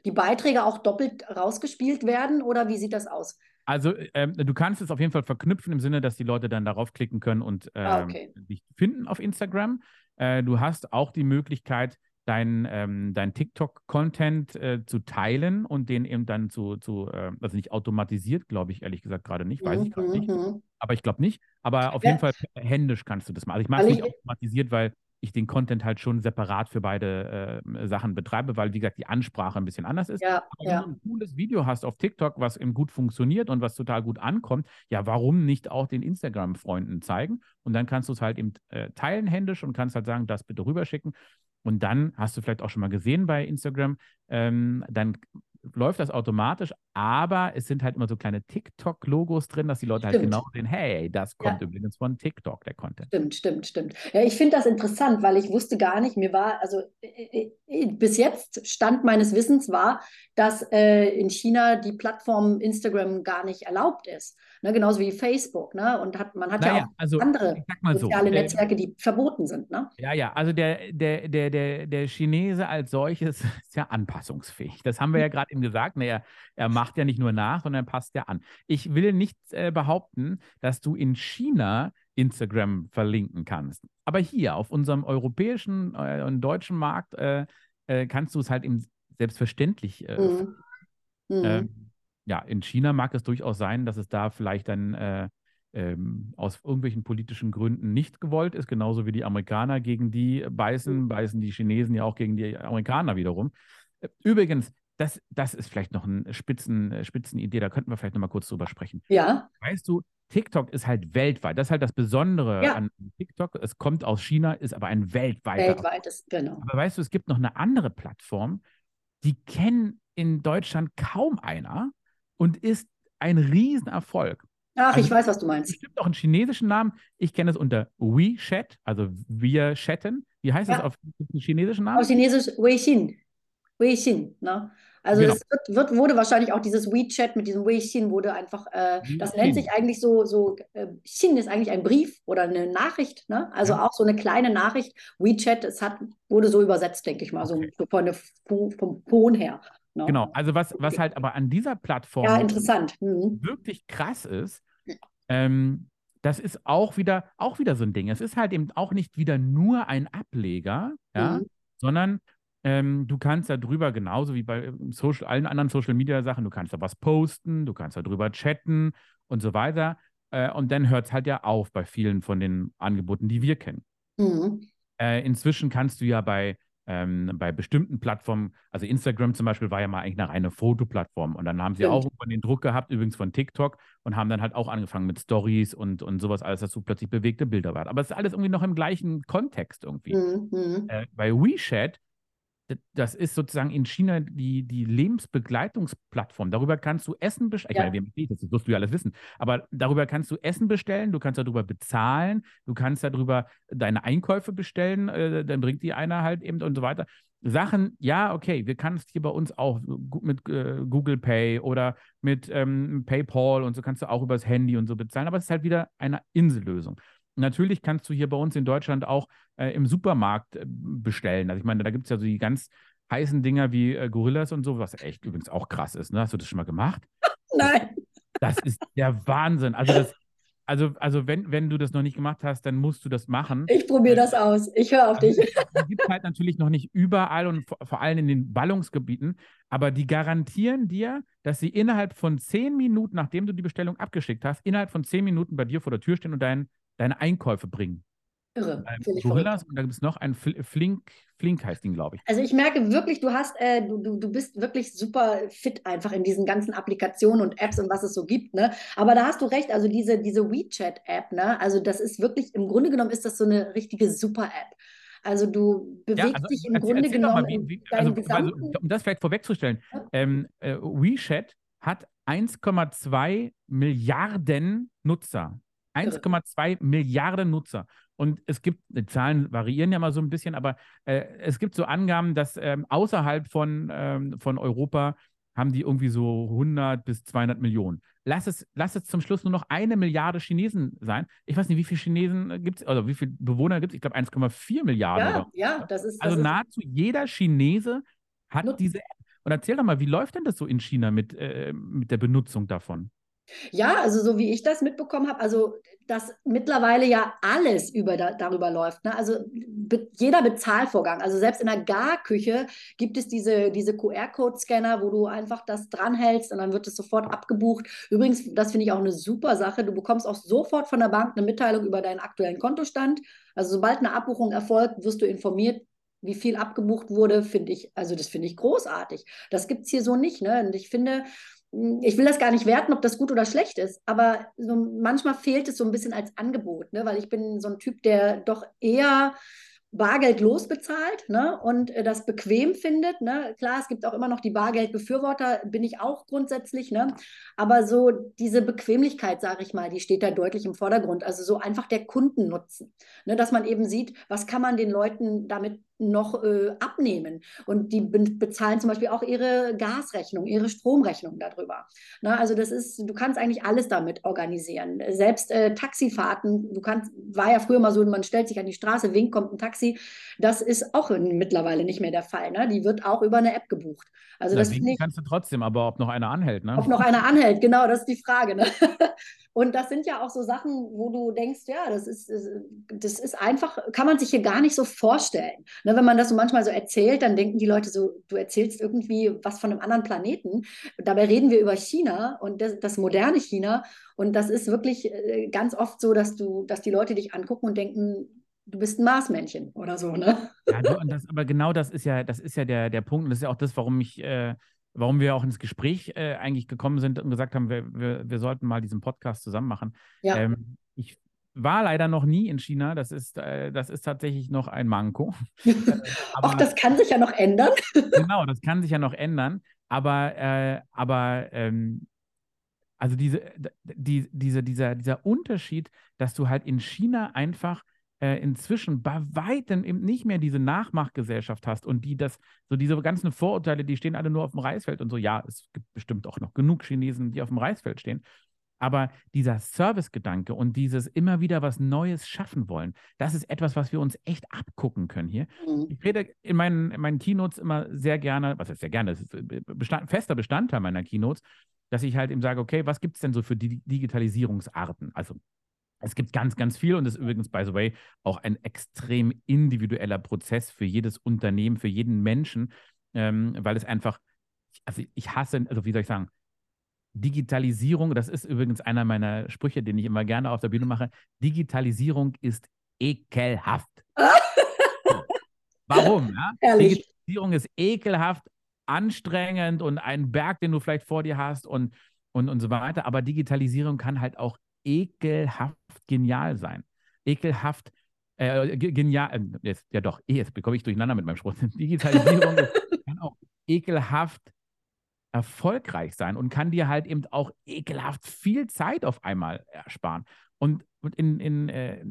S1: die Beiträge auch doppelt rausgespielt werden oder wie sieht das aus?
S2: Also ähm, du kannst es auf jeden Fall verknüpfen im Sinne, dass die Leute dann darauf klicken können und ähm, ah, okay. dich finden auf Instagram. Äh, du hast auch die Möglichkeit, dein, ähm, dein TikTok-Content äh, zu teilen und den eben dann zu, zu äh, also nicht automatisiert, glaube ich ehrlich gesagt gerade nicht, weiß ich gerade nicht. Mhm. Aber ich glaube nicht. Aber auf ja. jeden Fall händisch kannst du das machen. Also ich mache es nicht automatisiert, weil ich den Content halt schon separat für beide äh, Sachen betreibe, weil, wie gesagt, die Ansprache ein bisschen anders ist. Ja, Aber wenn ja. du ein cooles Video hast auf TikTok, was eben gut funktioniert und was total gut ankommt, ja, warum nicht auch den Instagram-Freunden zeigen? Und dann kannst du es halt eben äh, teilen händisch und kannst halt sagen, das bitte rüberschicken. Und dann hast du vielleicht auch schon mal gesehen bei Instagram, ähm, dann läuft das automatisch, aber es sind halt immer so kleine TikTok-Logos drin, dass die Leute halt stimmt. halt genau sehen, hey, das kommt ja. übrigens von TikTok, der Content.
S1: Stimmt, stimmt, stimmt. Ja, ich finde das interessant, weil ich wusste gar nicht, mir war, also äh, äh, bis jetzt Stand meines Wissens war, dass äh, in China die Plattform Instagram gar nicht erlaubt ist. Ne, genauso wie Facebook. Ne? Und hat, man hat naja, ja auch also, andere soziale so, Netzwerke, die verboten sind. Ne?
S2: Ja, ja, also der, der, der, der, der Chinese als solches ist ja anpassungsfähig. Das haben wir ja gerade eben gesagt. Ne, er, er macht ja nicht nur nach, sondern er passt ja an. Ich will nicht äh, behaupten, dass du in China Instagram verlinken kannst. Aber hier auf unserem europäischen äh, und deutschen Markt äh, äh kannst du es halt eben selbstverständlich. Äh, mhm. Mhm ja, in China mag es durchaus sein, dass es da vielleicht dann äh, ähm, aus irgendwelchen politischen Gründen nicht gewollt ist, genauso wie die Amerikaner gegen die beißen, beißen die Chinesen ja auch gegen die Amerikaner wiederum. Übrigens, das, das ist vielleicht noch eine Spitzen, Spitzenidee, da könnten wir vielleicht noch mal kurz drüber sprechen.
S1: Ja.
S2: Weißt du, TikTok ist halt weltweit. Das ist halt das Besondere ja. an TikTok. Es kommt aus China, ist aber ein weltweiter.
S1: Weltweites, genau.
S2: Aber weißt du, es gibt noch eine andere Plattform, die kennen in Deutschland kaum einer und ist ein Riesenerfolg.
S1: Ach, also, ich weiß, was du meinst.
S2: Es gibt auch einen chinesischen Namen. Ich kenne es unter WeChat, also wir chatten. Wie heißt ja. das auf chinesischen Namen?
S1: Auf Chinesisch Weixin. Weixin, ne? Also genau. es wird, wird, wurde wahrscheinlich auch dieses WeChat mit diesem Weixin wurde einfach, äh, das nennt sich eigentlich so, so äh, Xin ist eigentlich ein Brief oder eine Nachricht, ne? Also ja. auch so eine kleine Nachricht. WeChat, es hat, wurde so übersetzt, denke ich mal, okay. so von der, vom Ton her.
S2: Ne? Genau, also was, was halt aber an dieser Plattform
S1: ja, interessant.
S2: Mhm. wirklich krass ist, ähm, das ist auch wieder, auch wieder so ein Ding. Es ist halt eben auch nicht wieder nur ein Ableger, ja, mhm. sondern ähm, du kannst da drüber, genauso wie bei Social, allen anderen Social Media Sachen, du kannst da was posten, du kannst da drüber chatten und so weiter. Äh, und dann hört es halt ja auf bei vielen von den Angeboten, die wir kennen. Mhm. Äh, inzwischen kannst du ja bei, ähm, bei bestimmten Plattformen, also Instagram zum Beispiel war ja mal eigentlich eine reine Fotoplattform und dann haben sie
S1: Stimmt.
S2: auch irgendwann den Druck gehabt, übrigens von TikTok und haben dann halt auch angefangen mit Stories und, und sowas alles, dass du plötzlich bewegte Bilder warst. Aber es ist alles irgendwie noch im gleichen Kontext irgendwie.
S1: Mhm.
S2: Äh, bei WeChat, das ist sozusagen in China die, die Lebensbegleitungsplattform. Darüber kannst du Essen bestellen. Ich
S1: Ja.
S2: meine, wem geht das? Das wirst du ja alles wissen. Aber darüber kannst du Essen bestellen, du kannst darüber bezahlen, du kannst darüber deine Einkäufe bestellen, äh, dann bringt die einer halt eben und so weiter. Sachen, ja, okay, wir kannst hier bei uns auch mit äh, Google Pay oder mit ähm, PayPal und so kannst du auch übers Handy und so bezahlen, aber es ist halt wieder eine Insellösung. Natürlich kannst du hier bei uns in Deutschland auch äh, im Supermarkt äh, bestellen. Also ich meine, da gibt es ja so die ganz heißen Dinger wie äh, Gorillas und so, was echt übrigens auch krass ist. Ne? Hast du das schon mal gemacht?
S1: Nein.
S2: Das ist der Wahnsinn. Also, das, also, also wenn, wenn du das noch nicht gemacht hast, dann musst du das machen.
S1: Ich probiere das aus. Ich höre auf dich.
S2: Die gibt es halt natürlich noch nicht überall und vor, vor allem in den Ballungsgebieten, aber die garantieren dir, dass sie innerhalb von zehn Minuten, nachdem du die Bestellung abgeschickt hast, innerhalb von zehn Minuten bei dir vor der Tür stehen und dein, deine Einkäufe bringen.
S1: Irre.
S2: Ähm, Gorillas und da gibt es noch ein Fl Flink, Flink heißt den, glaube ich.
S1: Also ich merke wirklich, du hast, äh, du, du, du bist wirklich super fit einfach in diesen ganzen Applikationen und Apps und was es so gibt, ne? Aber da hast du recht, also diese, diese WeChat-App, ne? Also das ist wirklich, im Grunde genommen ist das so eine richtige Super-App. Also du bewegst
S2: also
S1: dich im
S2: erzähl-
S1: Grunde
S2: erzähl
S1: genommen
S2: mal, wie, also, also, um das vielleicht vorwegzustellen,
S1: Ja.
S2: ähm, äh, WeChat hat 1,2 Milliarden Nutzer. 1,2 Milliarden Nutzer. Und es gibt, die Zahlen variieren ja mal so ein bisschen, aber äh, es gibt so Angaben, dass ähm, außerhalb von, ähm, von Europa haben die irgendwie so 100 bis 200 Millionen. Lass es, lass es zum Schluss nur noch eine Milliarde Chinesen sein. Ich weiß nicht, wie viele Chinesen gibt es, also wie viele Bewohner gibt es? Ich glaube 1,4 Milliarden.
S1: Ja,
S2: oder
S1: ja, das ist... Das
S2: also
S1: ist
S2: nahezu jeder Chinese hat
S1: Nutzt.
S2: diese App. Und erzähl doch mal, wie läuft denn das so in China mit, äh, mit der Benutzung davon?
S1: Ja, also so wie ich das mitbekommen habe, also dass mittlerweile ja alles über da, darüber läuft. Ne? Also be, jeder Bezahlvorgang, also selbst in der Garküche gibt es diese, diese QR-Code-Scanner, wo du einfach das dranhältst und dann wird es sofort abgebucht. Übrigens, das finde ich auch eine super Sache. Du bekommst auch sofort von der Bank eine Mitteilung über deinen aktuellen Kontostand. Also sobald eine Abbuchung erfolgt, wirst du informiert, wie viel abgebucht wurde, finde ich, also das finde ich großartig. Das gibt es hier so nicht. Ne? Und ich finde, ich will das gar nicht werten, ob das gut oder schlecht ist, aber so manchmal fehlt es so ein bisschen als Angebot, ne? weil ich bin so ein Typ, der doch eher bargeldlos bezahlt ne? und äh, das bequem findet. Ne? Klar, es gibt auch immer noch die Bargeldbefürworter, bin ich auch grundsätzlich, ne? aber so diese Bequemlichkeit, sage ich mal, die steht da deutlich im Vordergrund. Also so einfach der Kundennutzen, ne? dass man eben sieht, was kann man den Leuten damit noch äh, abnehmen. Und die be bezahlen zum Beispiel auch ihre Gasrechnung, ihre Stromrechnung darüber. Na, also das ist, du kannst eigentlich alles damit organisieren. Selbst äh, Taxifahrten, du kannst, war ja früher mal so, man stellt sich an die Straße, winkt, kommt ein Taxi. Das ist auch mittlerweile nicht mehr der Fall. Ne? Die wird auch über eine App gebucht. Also das
S2: Deswegen
S1: finde ich,
S2: kannst du trotzdem, aber ob noch einer anhält, ne?
S1: ob noch einer anhält, genau, das ist die Frage. Ne? Und das sind ja auch so Sachen, wo du denkst, ja, das ist, das ist einfach, kann man sich hier gar nicht so vorstellen. Ne, wenn man das so manchmal so erzählt, dann denken die Leute so, du erzählst irgendwie was von einem anderen Planeten. Dabei reden wir über China und das, das moderne China. Und das ist wirklich äh, ganz oft so, dass du, dass die Leute dich angucken und denken, du bist ein Marsmännchen oder so, ne?
S2: Ja, das, aber genau das ist ja, das ist ja der, der Punkt. Und das ist ja auch das, warum ich, äh, warum wir auch ins Gespräch äh, eigentlich gekommen sind und gesagt haben, wir, wir, wir sollten mal diesen Podcast zusammen machen.
S1: Ja.
S2: Ähm, ich war leider noch nie in China. Das ist, äh, das ist tatsächlich noch ein Manko.
S1: Auch das kann sich ja noch ändern.
S2: genau, das kann sich ja noch ändern. Aber, äh, aber ähm, also diese, die, diese, dieser, dieser Unterschied, dass du halt in China einfach äh, inzwischen bei weitem eben nicht mehr diese Nachmachgesellschaft hast und die das, so diese ganzen Vorurteile, die stehen alle nur auf dem Reisfeld und so. Ja, es gibt bestimmt auch noch genug Chinesen, die auf dem Reisfeld stehen. Aber dieser Servicegedanke und dieses immer wieder was Neues schaffen wollen, das ist etwas, was wir uns echt abgucken können hier.
S1: Mhm.
S2: Ich rede in meinen, in meinen Keynotes immer sehr gerne, was heißt sehr gerne, das ist Bestand, fester Bestandteil meiner Keynotes, dass ich halt eben sage, okay, was gibt es denn so für die Digitalisierungsarten? Also es gibt ganz, ganz viel und das ist übrigens, by the way, auch ein extrem individueller Prozess für jedes Unternehmen, für jeden Menschen, ähm, weil es einfach, also ich hasse, also wie soll ich sagen, Digitalisierung, das ist übrigens einer meiner Sprüche, den ich immer gerne auf der Bühne mache. Digitalisierung ist ekelhaft. Warum? Ja? Digitalisierung ist ekelhaft, anstrengend und ein Berg, den du vielleicht vor dir hast und, und, und so weiter. Aber Digitalisierung kann halt auch ekelhaft genial sein. Ekelhaft äh, genial, äh, jetzt, ja doch, eh, jetzt bekomme ich durcheinander mit meinem Spruch. Digitalisierung kann auch ekelhaft erfolgreich sein und kann dir halt eben auch ekelhaft viel Zeit auf einmal ersparen. Und, und in, in, äh,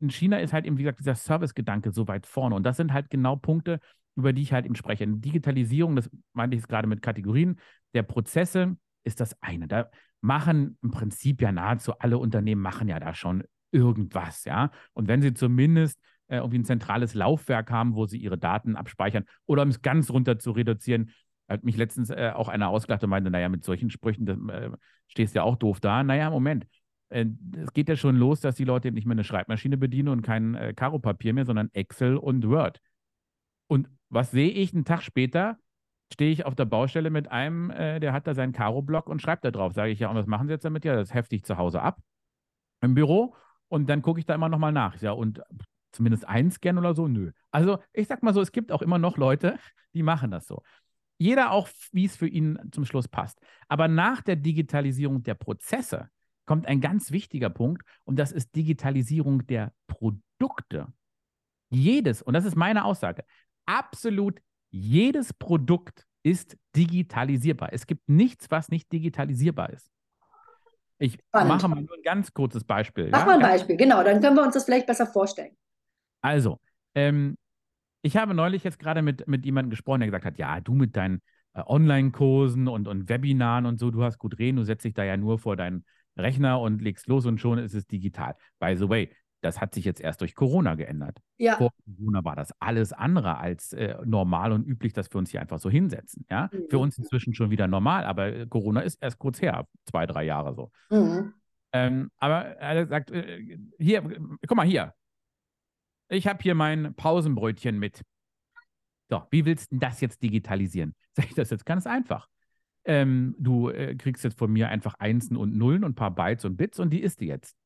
S2: in China ist halt eben, wie gesagt, dieser Service-Gedanke so weit vorne. Und das sind halt genau Punkte, über die ich halt eben spreche. Digitalisierung, das meinte ich jetzt gerade mit Kategorien, der Prozesse ist das eine. Da machen im Prinzip ja nahezu alle Unternehmen machen ja da schon irgendwas, ja. Und wenn sie zumindest äh, irgendwie ein zentrales Laufwerk haben, wo sie ihre Daten abspeichern oder um es ganz runter zu reduzieren, hat mich letztens äh, auch einer ausgelacht und meinte, naja, mit solchen Sprüchen das, äh, stehst du ja auch doof da. Naja, Moment. Äh, es geht ja schon los, dass die Leute nicht mehr eine Schreibmaschine bedienen und kein äh, Karo-Papier mehr, sondern Excel und Word. Und was sehe ich einen Tag später? Stehe ich auf der Baustelle mit einem, äh, der hat da seinen Karo-Block und schreibt da drauf. Sage ich, ja, und was machen Sie jetzt damit? Ja, das hefte ich zu Hause ab im Büro und dann gucke ich da immer nochmal nach. Ja, und zumindest einscannen oder so? Nö. Also ich sag mal so, es gibt auch immer noch Leute, die machen das so. Jeder auch, wie es für ihn zum Schluss passt. Aber nach der Digitalisierung der Prozesse kommt ein ganz wichtiger Punkt und das ist Digitalisierung der Produkte. Jedes, und das ist meine Aussage, absolut jedes Produkt ist digitalisierbar. Es gibt nichts, was nicht digitalisierbar ist. Ich Spannend. mache mal nur ein ganz kurzes Beispiel.
S1: Mach ja? mal ein Beispiel, genau, dann können wir uns das vielleicht besser vorstellen.
S2: Also, ähm, ich habe neulich jetzt gerade mit, mit jemandem gesprochen, der gesagt hat, ja, du mit deinen äh, Online-Kursen und, und Webinaren und so, du hast gut reden, du setzt dich da ja nur vor deinen Rechner und legst los und schon ist es digital. By the way, das hat sich jetzt erst durch Corona geändert.
S1: Ja.
S2: Vor Corona war das alles andere als äh, normal und üblich, dass wir uns hier einfach so hinsetzen. Ja? Mhm. Für uns inzwischen schon wieder normal, aber äh, Corona ist erst kurz her, zwei, drei Jahre so. Mhm. Ähm, aber er sagt, äh, hier, guck mal hier, ich habe hier mein Pausenbrötchen mit. So, wie willst du das jetzt digitalisieren? Sag ich das jetzt ganz einfach. Ähm, du äh, kriegst jetzt von mir einfach Einsen und Nullen und ein paar Bytes und Bits und die isst du jetzt.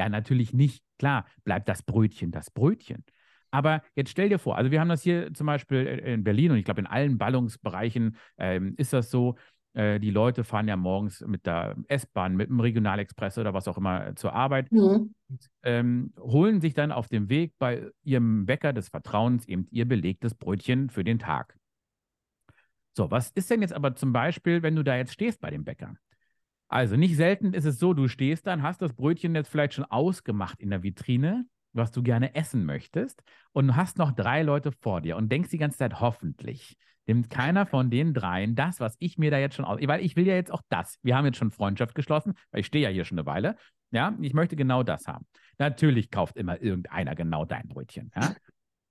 S2: Ja, natürlich nicht. Klar, bleibt das Brötchen das Brötchen. Aber jetzt stell dir vor, also wir haben das hier zum Beispiel in Berlin und ich glaube in allen Ballungsbereichen ähm, ist das so, äh, die Leute fahren ja morgens mit der S-Bahn, mit dem Regionalexpress oder was auch immer zur Arbeit, mhm. und, ähm, holen sich dann auf dem Weg bei ihrem Bäcker des Vertrauens eben ihr belegtes Brötchen für den Tag. So, was ist denn jetzt aber zum Beispiel, wenn du da jetzt stehst bei dem Bäcker? Also nicht selten ist es so, du stehst dann, hast das Brötchen jetzt vielleicht schon ausgemacht in der Vitrine, was du gerne essen möchtest und hast noch drei Leute vor dir und denkst die ganze Zeit hoffentlich nimmt keiner von den dreien das, was ich mir da jetzt schon aus, weil ich will ja jetzt auch das. Wir haben jetzt schon Freundschaft geschlossen, weil ich stehe ja hier schon eine Weile. Ja, ich möchte genau das haben. Natürlich kauft immer irgendeiner genau dein Brötchen. Ja?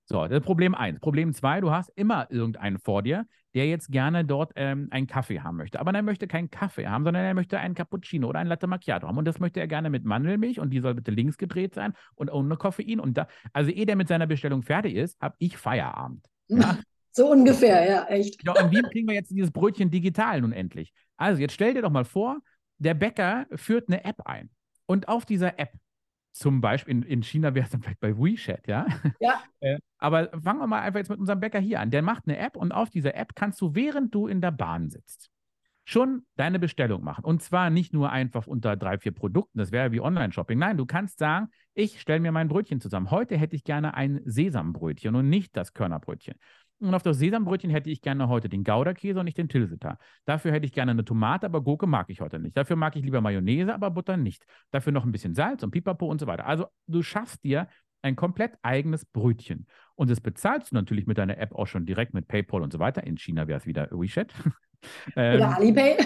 S2: So, das ist Problem eins. Problem zwei, du hast immer irgendeinen vor dir, der jetzt gerne dort ähm, einen Kaffee haben möchte. Aber er möchte keinen Kaffee haben, sondern er möchte einen Cappuccino oder einen Latte Macchiato haben. Und das möchte er gerne mit Mandelmilch und die soll bitte links gedreht sein und ohne Koffein. Und da, also ehe der mit seiner Bestellung fertig ist, habe ich Feierabend. Ja?
S1: So ungefähr, ja, echt.
S2: Ja, und wie kriegen wir jetzt dieses Brötchen digital nun endlich? Also, jetzt stell dir doch mal vor, der Bäcker führt eine App ein. Und auf dieser App, zum Beispiel in, in China wäre es dann vielleicht bei WeChat, ja?
S1: Ja.
S2: Äh, aber fangen wir mal einfach jetzt mit unserem Bäcker hier an. Der macht eine App und auf dieser App kannst du, während du in der Bahn sitzt, schon deine Bestellung machen. Und zwar nicht nur einfach unter drei, vier Produkten, das wäre wie Online-Shopping. Nein, du kannst sagen, ich stelle mir mein Brötchen zusammen. Heute hätte ich gerne ein Sesambrötchen und nicht das Körnerbrötchen. Und auf das Sesambrötchen hätte ich gerne heute den Gouda-Käse und nicht den Tilsiter. Dafür hätte ich gerne eine Tomate, aber Gurke mag ich heute nicht. Dafür mag ich lieber Mayonnaise, aber Butter nicht. Dafür noch ein bisschen Salz und Pipapo und so weiter. Also du schaffst dir ein komplett eigenes Brötchen. Und das bezahlst du natürlich mit deiner App auch schon direkt mit PayPal und so weiter. In China wäre es wieder WeChat.
S1: ähm, Oder Alipay.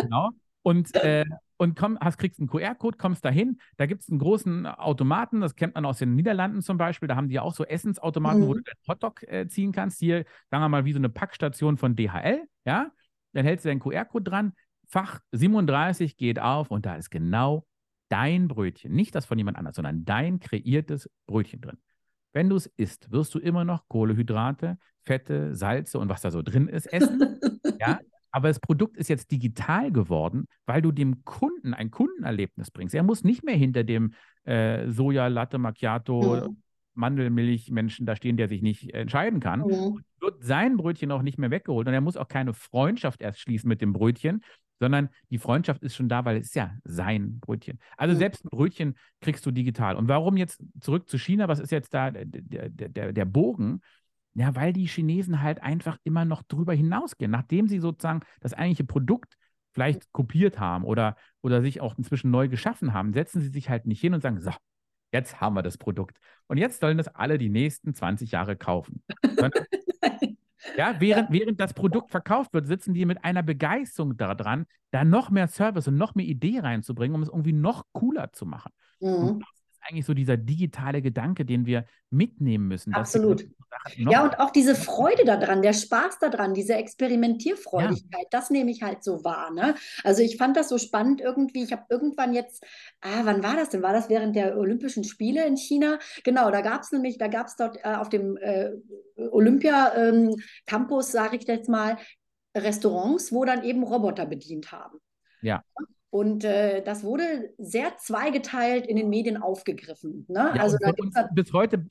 S2: genau. Und, äh, und komm, hast, kriegst einen QR-Code, kommst dahin. Da gibt es einen großen Automaten, das kennt man aus den Niederlanden zum Beispiel. Da haben die ja auch so Essensautomaten, mhm. wo du deinen Hotdog äh, ziehen kannst. Hier, sagen wir mal, wie so eine Packstation von DHL. Ja, dann hältst du deinen QR-Code dran. Fach 37 geht auf und da ist genau dein Brötchen, nicht das von jemand anders, sondern dein kreiertes Brötchen drin. Wenn du es isst, wirst du immer noch Kohlehydrate, Fette, Salze und was da so drin ist essen. ja, aber das Produkt ist jetzt digital geworden, weil du dem Kunden ein Kundenerlebnis bringst. Er muss nicht mehr hinter dem äh, Soja, Latte Macchiato, mhm. Mandelmilchmenschen da stehen, der sich nicht entscheiden kann. Mhm. Wird sein Brötchen auch nicht mehr weggeholt und er muss auch keine Freundschaft erst schließen mit dem Brötchen, sondern die Freundschaft ist schon da, weil es ist ja sein Brötchen. Also mhm. selbst ein Brötchen kriegst du digital. Und warum jetzt zurück zu China? Was ist jetzt da der, der, der Bogen? Ja, weil die Chinesen halt einfach immer noch drüber hinausgehen. Nachdem sie sozusagen das eigentliche Produkt vielleicht kopiert haben oder, oder sich auch inzwischen neu geschaffen haben, setzen sie sich halt nicht hin und sagen, so, jetzt haben wir das Produkt. Und jetzt sollen das alle die nächsten 20 Jahre kaufen. ja, während, während das Produkt verkauft wird, sitzen die mit einer Begeisterung daran, da noch mehr Service und noch mehr Idee reinzubringen, um es irgendwie noch cooler zu machen. Mhm. Und das ist eigentlich so dieser digitale Gedanke, den wir mitnehmen müssen.
S1: Absolut. Ja, und auch diese Freude daran, der Spaß daran, diese Experimentierfreudigkeit, ja. das nehme ich halt so wahr. Ne? Also ich fand das so spannend irgendwie. Ich habe irgendwann jetzt, ah, wann war das denn? War das während der Olympischen Spiele in China? Genau, da gab es nämlich, da gab es dort äh, auf dem äh, Olympia-Campus, ähm, sage ich jetzt mal, Restaurants, wo dann eben Roboter bedient haben.
S2: Ja.
S1: Und äh, das wurde sehr zweigeteilt in den Medien aufgegriffen. Ne?
S2: Ja, also bis heute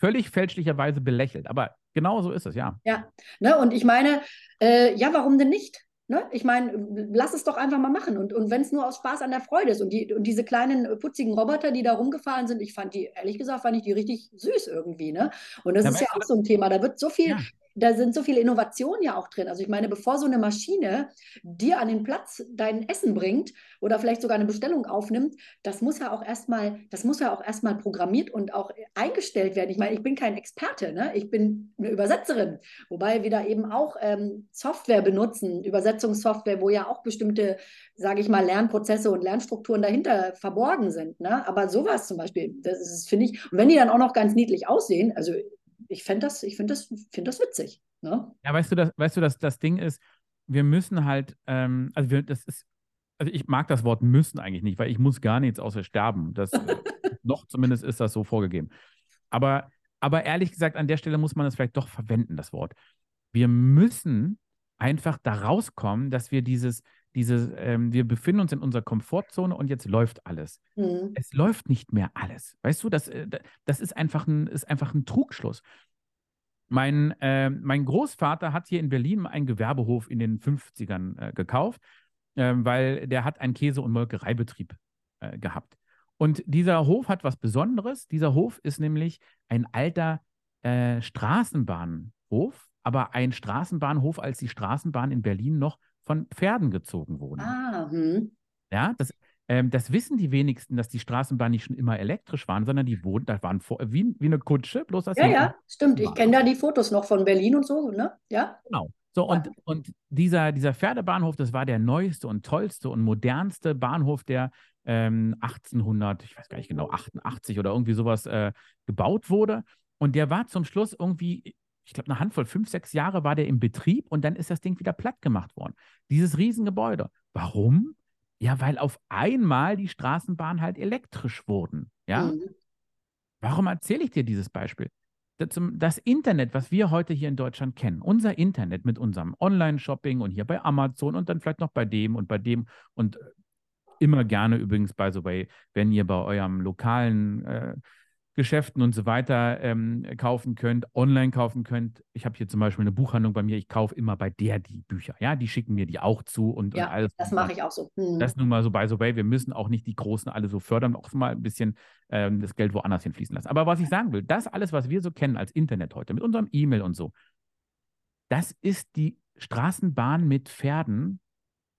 S2: völlig fälschlicherweise belächelt. Aber genau so ist es, ja.
S1: Ja, ne, und ich meine, äh, ja, warum denn nicht? Ne? Ich meine, lass es doch einfach mal machen. Und, und wenn es nur aus Spaß an der Freude ist. Und, die, und diese kleinen putzigen Roboter, die da rumgefahren sind, ich fand die, ehrlich gesagt, fand ich die richtig süß irgendwie. Ne? Und das ja, ist ja auch so ein Thema. Da wird so viel, ja da sind so viele Innovationen ja auch drin. Also ich meine, bevor so eine Maschine dir an den Platz dein Essen bringt oder vielleicht sogar eine Bestellung aufnimmt, das muss ja auch erstmal, das muss ja auch erstmal programmiert und auch eingestellt werden. Ich meine, ich bin kein Experte, ne? ich bin eine Übersetzerin, wobei wir da eben auch ähm, Software benutzen, Übersetzungssoftware, wo ja auch bestimmte, sage ich mal, Lernprozesse und Lernstrukturen dahinter verborgen sind. Ne? Aber sowas zum Beispiel, das finde ich, und wenn die dann auch noch ganz niedlich aussehen, also ich fände das, ich finde das, find das witzig. Ne?
S2: Ja, weißt du, das, weißt du, dass das Ding ist, wir müssen halt, ähm, also wir, das ist, also ich mag das Wort müssen eigentlich nicht, weil ich muss gar nichts außer sterben. Das, noch zumindest ist das so vorgegeben. Aber, aber ehrlich gesagt, an der Stelle muss man es vielleicht doch verwenden, das Wort. Wir müssen einfach da rauskommen, dass wir dieses, dieses, ähm, wir befinden uns in unserer Komfortzone und jetzt läuft alles. Mhm. Es läuft nicht mehr alles. Weißt du, das, äh, das ist, einfach ein, ist einfach ein Trugschluss. Mein, äh, mein Großvater hat hier in Berlin einen Gewerbehof in den 50ern äh, gekauft, äh, weil der hat einen Käse- und Molkereibetrieb äh, gehabt. Und dieser Hof hat was Besonderes. Dieser Hof ist nämlich ein alter äh, Straßenbahnhof, aber ein Straßenbahnhof, als die Straßenbahn in Berlin noch von Pferden gezogen wurden.
S1: Ah, hm.
S2: Ja, das, ähm, das wissen die wenigsten, dass die Straßenbahnen nicht schon immer elektrisch waren, sondern die wurden, das waren vor, wie, wie eine Kutsche, bloß dass
S1: Ja, ja, stimmt. Ich kenne da die Fotos noch von Berlin und so, ne? Ja.
S2: Genau. So, und, ja. und dieser, dieser Pferdebahnhof, das war der neueste und tollste und modernste Bahnhof, der ähm, 1800, ich weiß gar nicht genau, 88 oder irgendwie sowas äh, gebaut wurde. Und der war zum Schluss irgendwie ich glaube, eine Handvoll, fünf, sechs Jahre war der im Betrieb und dann ist das Ding wieder platt gemacht worden. Dieses Riesengebäude. Warum? Ja, weil auf einmal die Straßenbahnen halt elektrisch wurden. Ja. Mhm. Warum erzähle ich dir dieses Beispiel? Das Internet, was wir heute hier in Deutschland kennen, unser Internet mit unserem Online-Shopping und hier bei Amazon und dann vielleicht noch bei dem und bei dem und immer gerne übrigens, by the way, wenn ihr bei eurem lokalen äh, Geschäften und so weiter ähm, kaufen könnt, online kaufen könnt. Ich habe hier zum Beispiel eine Buchhandlung bei mir, ich kaufe immer bei der die Bücher. Ja, die schicken mir die auch zu und,
S1: ja,
S2: und alles.
S1: Das mache ich auch so.
S2: Hm. Das nun mal so by the way. Wir müssen auch nicht die Großen alle so fördern, auch mal ein bisschen ähm, das Geld woanders hinfließen lassen. Aber was ich sagen will, das alles, was wir so kennen als Internet heute, mit unserem E-Mail und so, das ist die Straßenbahn mit Pferden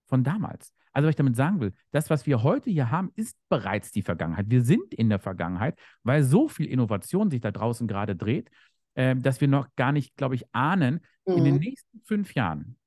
S2: von damals. Also, was ich damit sagen will, das, was wir heute hier haben, ist bereits die Vergangenheit. Wir sind in der Vergangenheit, weil so viel Innovation sich da draußen gerade dreht, äh, dass wir noch gar nicht, glaube ich, ahnen, mhm. in den mhm. nächsten fünf Jahren,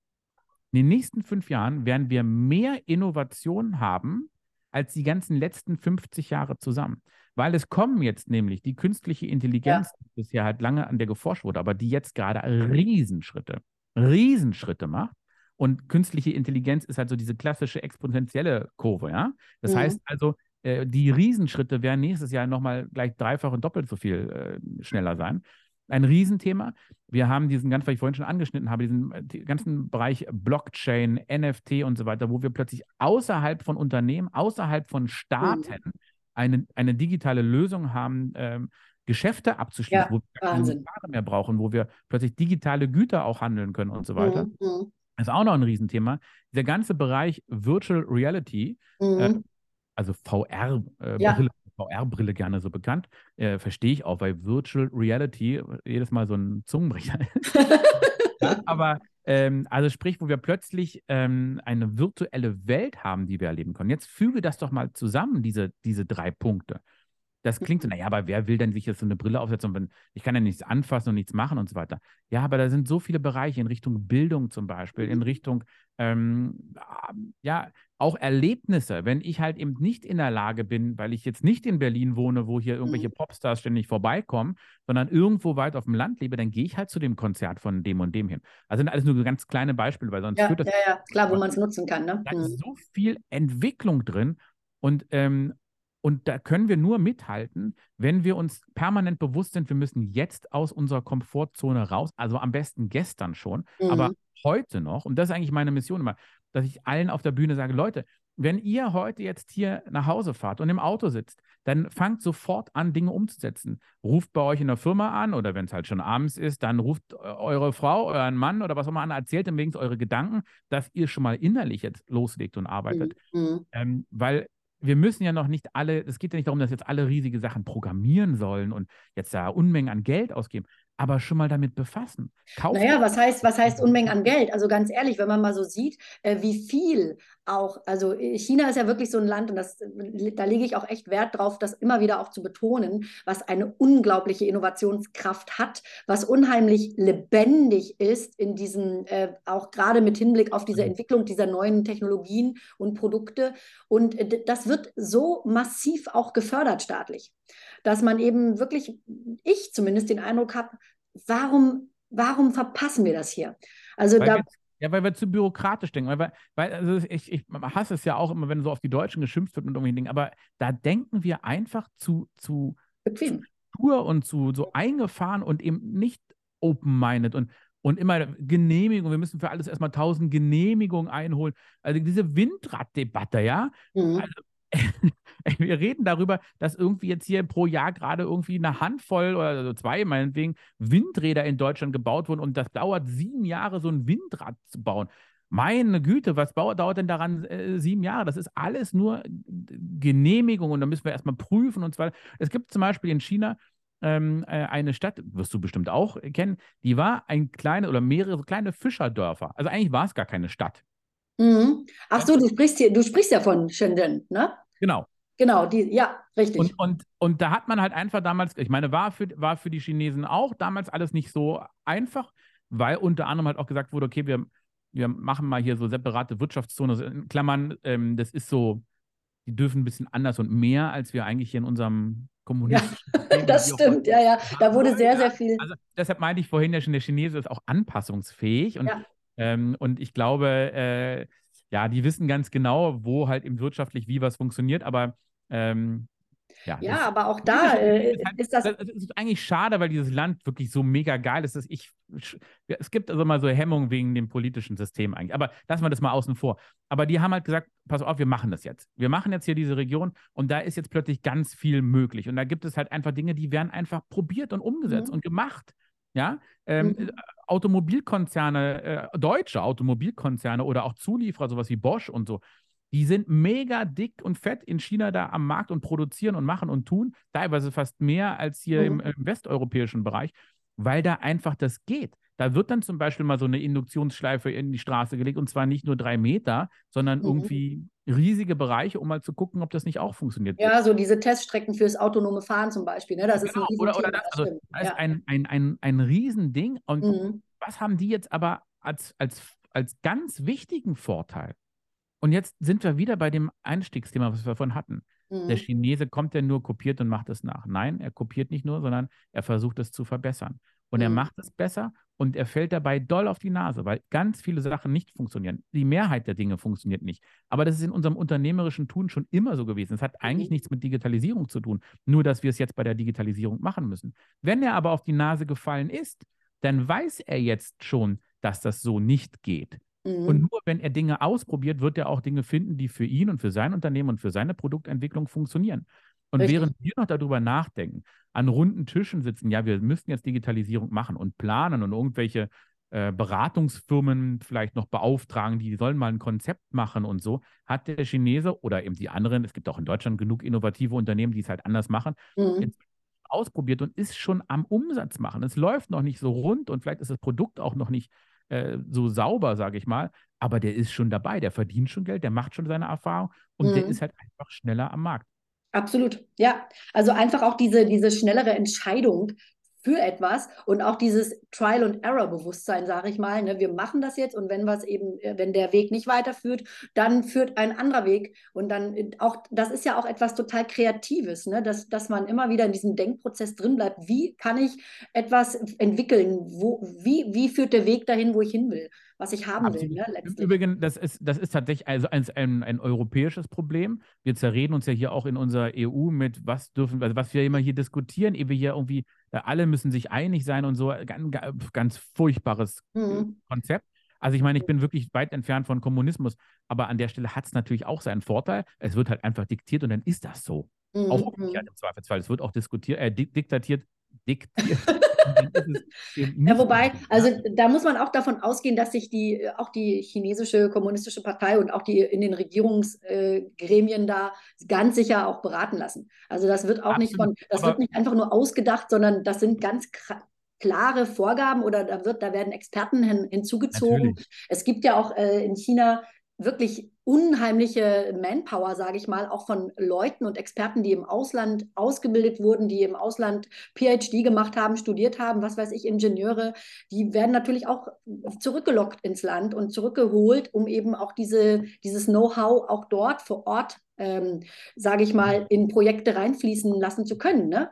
S2: in den nächsten fünf Jahren werden wir mehr Innovation haben als die ganzen letzten 50 Jahre zusammen. Weil es kommen jetzt nämlich die künstliche Intelligenz, ja. die bisher halt lange an der geforscht wurde, aber die jetzt gerade Riesenschritte, Riesenschritte macht. Und künstliche Intelligenz ist halt so diese klassische exponentielle Kurve, ja. Das mhm. heißt also, äh, die Riesenschritte werden nächstes Jahr nochmal gleich dreifach und doppelt so viel äh, schneller sein. Ein Riesenthema. Wir haben diesen ganz, was ich vorhin schon angeschnitten habe, diesen äh, ganzen Bereich Blockchain, NFT und so weiter, wo wir plötzlich außerhalb von Unternehmen, außerhalb von Staaten mhm. eine, eine digitale Lösung haben, ähm, Geschäfte abzuschließen,
S1: Ja,
S2: wo wir keine. Notare mehr brauchen, wo wir plötzlich digitale Güter auch handeln können und so weiter.
S1: Mhm, mhm,
S2: ist auch noch ein Riesenthema. Der ganze Bereich Virtual Reality, äh,
S1: mhm.
S2: also VR-Brille,
S1: Ja.
S2: VR-Brille gerne so bekannt, äh, verstehe ich auch, weil Virtual Reality jedes Mal so ein Zungenbrecher ist. Ja, aber ähm, also sprich, wo wir plötzlich ähm, eine virtuelle Welt haben, die wir erleben können. Jetzt füge das doch mal zusammen, diese, diese drei Punkte. Das klingt so, naja, aber wer will denn sich jetzt so eine Brille aufsetzen und wenn, ich kann ja nichts anfassen und nichts machen und so weiter. Ja, aber da sind so viele Bereiche in Richtung Bildung zum Beispiel, in Richtung, ähm, ja, auch Erlebnisse. Wenn ich halt eben nicht in der Lage bin, weil ich jetzt nicht in Berlin wohne, wo hier irgendwelche
S1: Mhm.
S2: Popstars ständig vorbeikommen, sondern irgendwo weit auf dem Land lebe, dann gehe ich halt zu dem Konzert von dem und dem hin. Also sind alles nur ganz kleine Beispiele, weil sonst
S1: Ja,
S2: führt das
S1: ja, ja, klar, wo man es nutzen kann. Ne?
S2: da
S1: Mhm.
S2: ist so viel Entwicklung drin und, ähm, und da können wir nur mithalten, wenn wir uns permanent bewusst sind, wir müssen jetzt aus unserer Komfortzone raus, also am besten gestern schon, aber
S1: Mhm.
S2: heute noch, und das ist eigentlich meine Mission immer, dass ich allen auf der Bühne sage, Leute, wenn ihr heute jetzt hier nach Hause fahrt und im Auto sitzt, dann fangt sofort an, Dinge umzusetzen. Ruft bei euch in der Firma an oder wenn es halt schon abends ist, dann ruft eure Frau, euren Mann oder was auch immer an, erzählt dem wenigstens eure Gedanken, dass ihr schon mal innerlich jetzt loslegt und arbeitet.
S1: Mhm.
S2: Ähm, weil wir müssen ja noch nicht alle, es geht ja nicht darum, dass jetzt alle riesige Sachen programmieren sollen und jetzt da Unmengen an Geld ausgeben, aber schon mal damit befassen. Kauft
S1: Naja, was heißt, was heißt Unmengen an Geld? Also ganz ehrlich, wenn man mal so sieht, äh, wie viel auch, also äh, China ist ja wirklich so ein Land und das, äh, da lege ich auch echt Wert drauf, das immer wieder auch zu betonen, was eine unglaubliche Innovationskraft hat, was unheimlich lebendig ist in diesen, äh, auch gerade mit Hinblick auf diese
S2: Mhm.
S1: Entwicklung dieser neuen Technologien und Produkte. Und das wird so massiv auch gefördert staatlich, dass man eben wirklich, ich zumindest den Eindruck habe, warum, warum verpassen wir das hier? Also
S2: Weil
S1: da,
S2: wir, ja, weil wir zu bürokratisch denken. Weil, weil also ich, ich hasse es ja auch immer, wenn so auf die Deutschen geschimpft wird und irgendwelche Dinge, aber da denken wir einfach zu, zu
S1: bequem.
S2: stur und zu so eingefahren und eben nicht open-minded und, und immer Genehmigung. Wir müssen für alles erstmal tausend Genehmigungen einholen. Also diese Windraddebatte, ja.
S1: Mhm.
S2: Also, wir reden darüber, dass irgendwie jetzt hier pro Jahr gerade irgendwie eine Handvoll oder also zwei meinetwegen Windräder in Deutschland gebaut wurden und das dauert sieben Jahre, so ein Windrad zu bauen. Meine Güte, was dauert, denn daran äh, sieben Jahre? Das ist alles nur Genehmigung und da müssen wir erstmal prüfen und weiter. Es gibt zum Beispiel in China ähm, äh, eine Stadt, wirst du bestimmt auch kennen, die war ein kleine oder mehrere kleine Fischerdörfer. Also eigentlich war es gar keine Stadt.
S1: Mhm. Ach so, du sprichst hier, du sprichst ja von Shenzhen, ne?
S2: Genau.
S1: Genau, die, ja, richtig.
S2: Und, und, und da hat man halt einfach damals, ich meine, war für, war für die Chinesen auch damals alles nicht so einfach, weil unter anderem halt auch gesagt wurde, okay, wir, wir machen mal hier so separate Wirtschaftszone, in Klammern, ähm, das ist so, die dürfen ein bisschen anders und mehr, als wir eigentlich hier in unserem kommunistischen System,
S1: das stimmt, ja, ja. Da wurde sehr,
S2: ja.
S1: sehr viel.
S2: Also deshalb meinte ich vorhin ja schon, der Chinese ist auch anpassungsfähig und,
S1: Ja.
S2: ähm, und ich glaube, äh, ja, die wissen ganz genau, wo halt im wirtschaftlich wie was funktioniert, aber ähm, ja,
S1: Ja, aber auch da äh,
S2: ist halt-
S1: ist das.
S2: das, ist eigentlich schade, weil dieses Land wirklich so mega geil ist, dass ich. Es gibt also mal so Hemmungen wegen dem politischen System eigentlich. Aber lassen wir das mal außen vor. Aber die haben halt gesagt: Pass auf, wir machen das jetzt. Wir machen jetzt hier diese Region und da ist jetzt plötzlich ganz viel möglich. Und da gibt es halt einfach Dinge, die werden einfach probiert und umgesetzt
S1: Mhm.
S2: und gemacht. Ja, ähm,
S1: Mhm.
S2: Automobilkonzerne, äh, deutsche Automobilkonzerne oder auch Zulieferer, sowas wie Bosch und so, die sind mega dick und fett in China da am Markt und produzieren und machen und tun, teilweise fast mehr als hier
S1: Mhm.
S2: im, im westeuropäischen Bereich, weil da einfach das geht. Da wird dann zum Beispiel mal so eine Induktionsschleife in die Straße gelegt und zwar nicht nur drei Meter, sondern
S1: Mhm.
S2: irgendwie riesige Bereiche, um mal zu gucken, ob das nicht auch funktioniert.
S1: Ja, so diese Teststrecken fürs autonome Fahren zum Beispiel, ne? Das ist ein
S2: Genau, oder, oder das, also, das ist
S1: Ja.
S2: ein, ein, ein, ein Riesending. Und
S1: Mhm.
S2: was haben die jetzt aber als, als, als ganz wichtigen Vorteil? Und jetzt sind wir wieder bei dem Einstiegsthema, was wir davon hatten. Der
S1: Mhm.
S2: Chinese kommt ja nur, kopiert und macht es nach. Nein, er kopiert nicht nur, sondern er versucht es zu verbessern. Und er
S1: Mhm.
S2: macht es besser und er fällt dabei doll auf die Nase, weil ganz viele Sachen nicht funktionieren. Die Mehrheit der Dinge funktioniert nicht. Aber das ist in unserem unternehmerischen Tun schon immer so gewesen. Es hat eigentlich
S1: Mhm.
S2: nichts mit Digitalisierung zu tun, nur dass wir es jetzt bei der Digitalisierung machen müssen. Wenn er aber auf die Nase gefallen ist, dann weiß er jetzt schon, dass das so nicht geht. Und
S1: Mhm.
S2: nur wenn er Dinge ausprobiert, wird er auch Dinge finden, die für ihn und für sein Unternehmen und für seine Produktentwicklung funktionieren. Und Richtig. während wir noch darüber nachdenken, an runden Tischen sitzen, ja, wir müssen jetzt Digitalisierung machen und planen und irgendwelche äh, Beratungsfirmen vielleicht noch beauftragen, die sollen mal ein Konzept machen und so, hat der Chinese oder eben die anderen, es gibt auch in Deutschland genug innovative Unternehmen, die es halt anders machen, mhm. ausprobiert und ist schon am Umsatz machen. Es läuft noch nicht so rund und vielleicht ist das Produkt auch noch nicht äh, so sauber, sage ich mal, aber der ist schon dabei, der verdient schon Geld, der macht schon seine Erfahrung und mhm. der ist halt einfach schneller am Markt.
S1: Absolut, ja. Also einfach auch diese, diese schnellere Entscheidung für etwas und auch dieses Trial and Error Bewusstsein, sage ich mal. Ne? Wir machen das jetzt und wenn was eben, äh, wenn der Weg nicht weiterführt, dann führt ein anderer Weg und dann äh, auch, das ist ja auch etwas total Kreatives, ne? dass, dass man immer wieder in diesem Denkprozess drin bleibt. Wie kann ich etwas entwickeln? Wo, wie, wie führt der Weg dahin, wo ich hin will? Was ich haben Absolut. will. Ne,
S2: Übrigens, das ist, das ist tatsächlich also ein, ein, ein, europäisches Problem. Wir zerreden uns ja hier auch in unserer EU mit, was dürfen, also was wir immer hier diskutieren, ehe wir hier irgendwie, alle müssen sich einig sein und so, ganz, ganz furchtbares mhm. Konzept. Also ich meine, ich bin wirklich weit entfernt von Kommunismus, aber an der Stelle hat es natürlich auch seinen Vorteil. Es wird halt einfach diktiert und dann ist das so. Mhm. Auch umgekehrt im Zweifelsfall. Es wird auch diskutiert, äh, diktatiert, diktiert.
S1: ja, wobei, also da muss man auch davon ausgehen, dass sich die, auch die chinesische kommunistische Partei und auch die in den Regierungsgremien äh, da ganz sicher auch beraten lassen. Also das wird auch Absolut. nicht von, das wird nicht einfach nur ausgedacht, sondern das sind ganz klare Vorgaben oder da wird, da werden Experten hin, hinzugezogen. Natürlich. Es gibt ja auch äh, in China wirklich unheimliche Manpower, sage ich mal, auch von Leuten und Experten, die im Ausland ausgebildet wurden, die im Ausland PhD gemacht haben, studiert haben, was weiß ich, Ingenieure, die werden natürlich auch zurückgelockt ins Land und zurückgeholt, um eben auch diese, dieses Know-how auch dort vor Ort, ähm, sage ich mal, in Projekte reinfließen lassen zu können. Ne?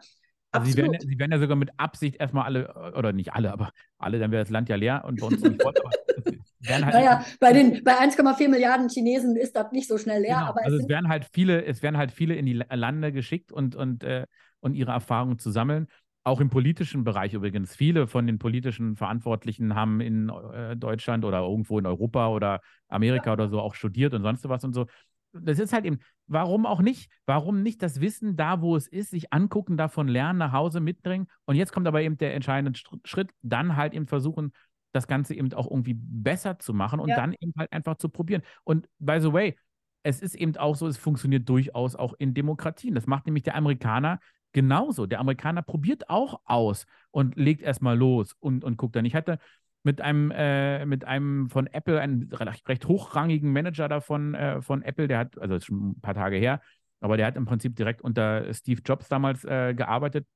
S2: Also sie werden, sie werden, ja sogar mit Absicht erstmal alle, oder nicht alle, aber alle, dann wäre das Land ja leer und bei uns nicht voll.
S1: Halt naja, bei, den, bei 1,4 Milliarden Chinesen ist das nicht so schnell leer.
S2: Genau,
S1: aber
S2: also es, es werden halt viele, es werden halt viele in die Lande geschickt und, und, äh, und ihre Erfahrungen zu sammeln. Auch im politischen Bereich übrigens. Viele von den politischen Verantwortlichen haben in äh, Deutschland oder irgendwo in Europa oder Amerika ja. oder so auch studiert und sonst was und so das ist halt eben, warum auch nicht? Warum nicht das Wissen da, wo es ist, sich angucken, davon lernen, nach Hause mitbringen? Und jetzt kommt aber eben der entscheidende Schritt, dann halt eben versuchen, das Ganze eben auch irgendwie besser zu machen und ja. dann eben halt einfach zu probieren. Und by the way, es ist eben auch so, es funktioniert durchaus auch in Demokratien. Das macht nämlich der Amerikaner genauso. Der Amerikaner probiert auch aus und legt erstmal los und, und guckt dann. Ich hatte mit einem, äh, mit einem von Apple, einen recht, recht hochrangigen Manager davon äh, von Apple, der hat, also ist schon ein paar Tage her, aber der hat im Prinzip direkt unter Steve Jobs damals äh, gearbeitet.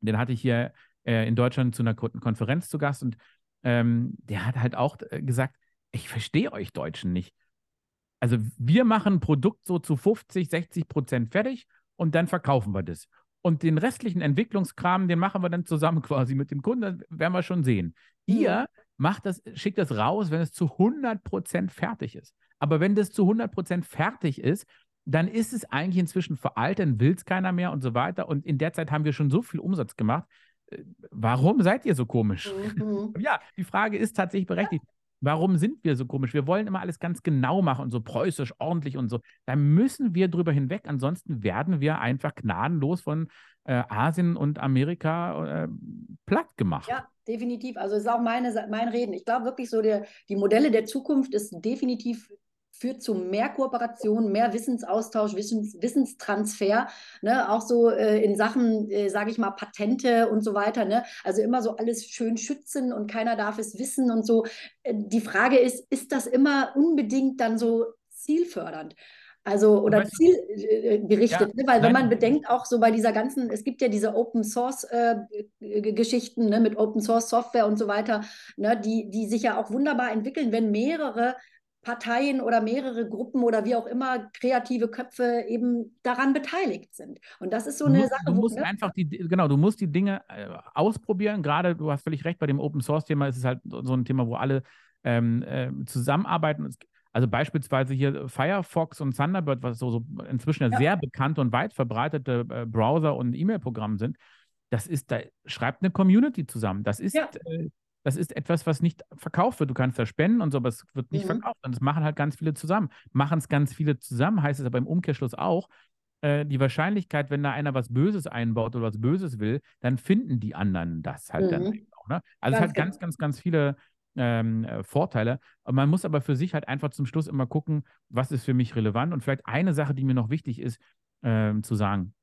S2: Den hatte ich hier äh, in Deutschland zu einer Konferenz zu Gast und ähm, der hat halt auch äh, gesagt, ich verstehe euch Deutschen nicht. Also wir machen ein Produkt so zu 50, 60 Prozent fertig und dann verkaufen wir das. Und den restlichen Entwicklungskram, den machen wir dann zusammen quasi mit dem Kunden, das werden wir schon sehen. Ihr macht das, schickt das raus, wenn es zu 100% fertig ist. Aber wenn das zu 100% fertig ist, dann ist es eigentlich inzwischen veraltet, dann will es keiner mehr und so weiter. Und in der Zeit haben wir schon so viel Umsatz gemacht. Warum seid ihr so komisch? Mhm. ja, die Frage ist tatsächlich berechtigt. Warum sind wir so komisch? Wir wollen immer alles ganz genau machen und so preußisch, ordentlich und so. Da müssen wir drüber hinweg. Ansonsten werden wir einfach gnadenlos von äh, Asien und Amerika äh, platt gemacht.
S1: Ja, definitiv. Also ist auch meine, mein Reden. Ich glaube wirklich so, der, die Modelle der Zukunft ist definitiv führt zu mehr Kooperation, mehr Wissensaustausch, Wissens, Wissenstransfer, ne? auch so äh, in Sachen, äh, sage ich mal, Patente und so weiter. Ne? Also immer so alles schön schützen und keiner darf es wissen und so. Äh, die Frage ist, ist das immer unbedingt dann so zielfördernd? Also oder zielgerichtet, ja, ne? weil nein. wenn man bedenkt, auch so bei dieser ganzen, es gibt ja diese Open Source äh, Geschichten ne? mit Open Source Software und so weiter, ne? die, die sich ja auch wunderbar entwickeln, wenn mehrere Parteien oder mehrere Gruppen oder wie auch immer kreative Köpfe eben daran beteiligt sind. Und das ist so eine
S2: musst,
S1: Sache.
S2: Du musst ne? einfach die, genau, du musst die Dinge äh, ausprobieren. Gerade, du hast völlig recht, bei dem Open Source Thema ist es halt so ein Thema, wo alle ähm, äh, zusammenarbeiten. Also beispielsweise hier Firefox und Thunderbird, was so, so inzwischen ja. sehr bekannte und weit verbreitete äh, Browser- und E-Mail-Programme sind. Das ist, da schreibt eine Community zusammen. Das ist ja. Das ist etwas, was nicht verkauft wird. Du kannst da spenden und so, aber es wird nicht mhm. verkauft. Und das machen halt ganz viele zusammen. Machen es ganz viele zusammen, heißt es aber im Umkehrschluss auch, äh, die Wahrscheinlichkeit, wenn da einer was Böses einbaut oder was Böses will, dann finden die anderen das halt mhm. dann auch. Ne? Also ganz es hat ganz, ganz, ganz viele ähm, äh, Vorteile. Man muss aber für sich halt einfach zum Schluss immer gucken, was ist für mich relevant. Und vielleicht eine Sache, die mir noch wichtig ist, ähm, zu sagen.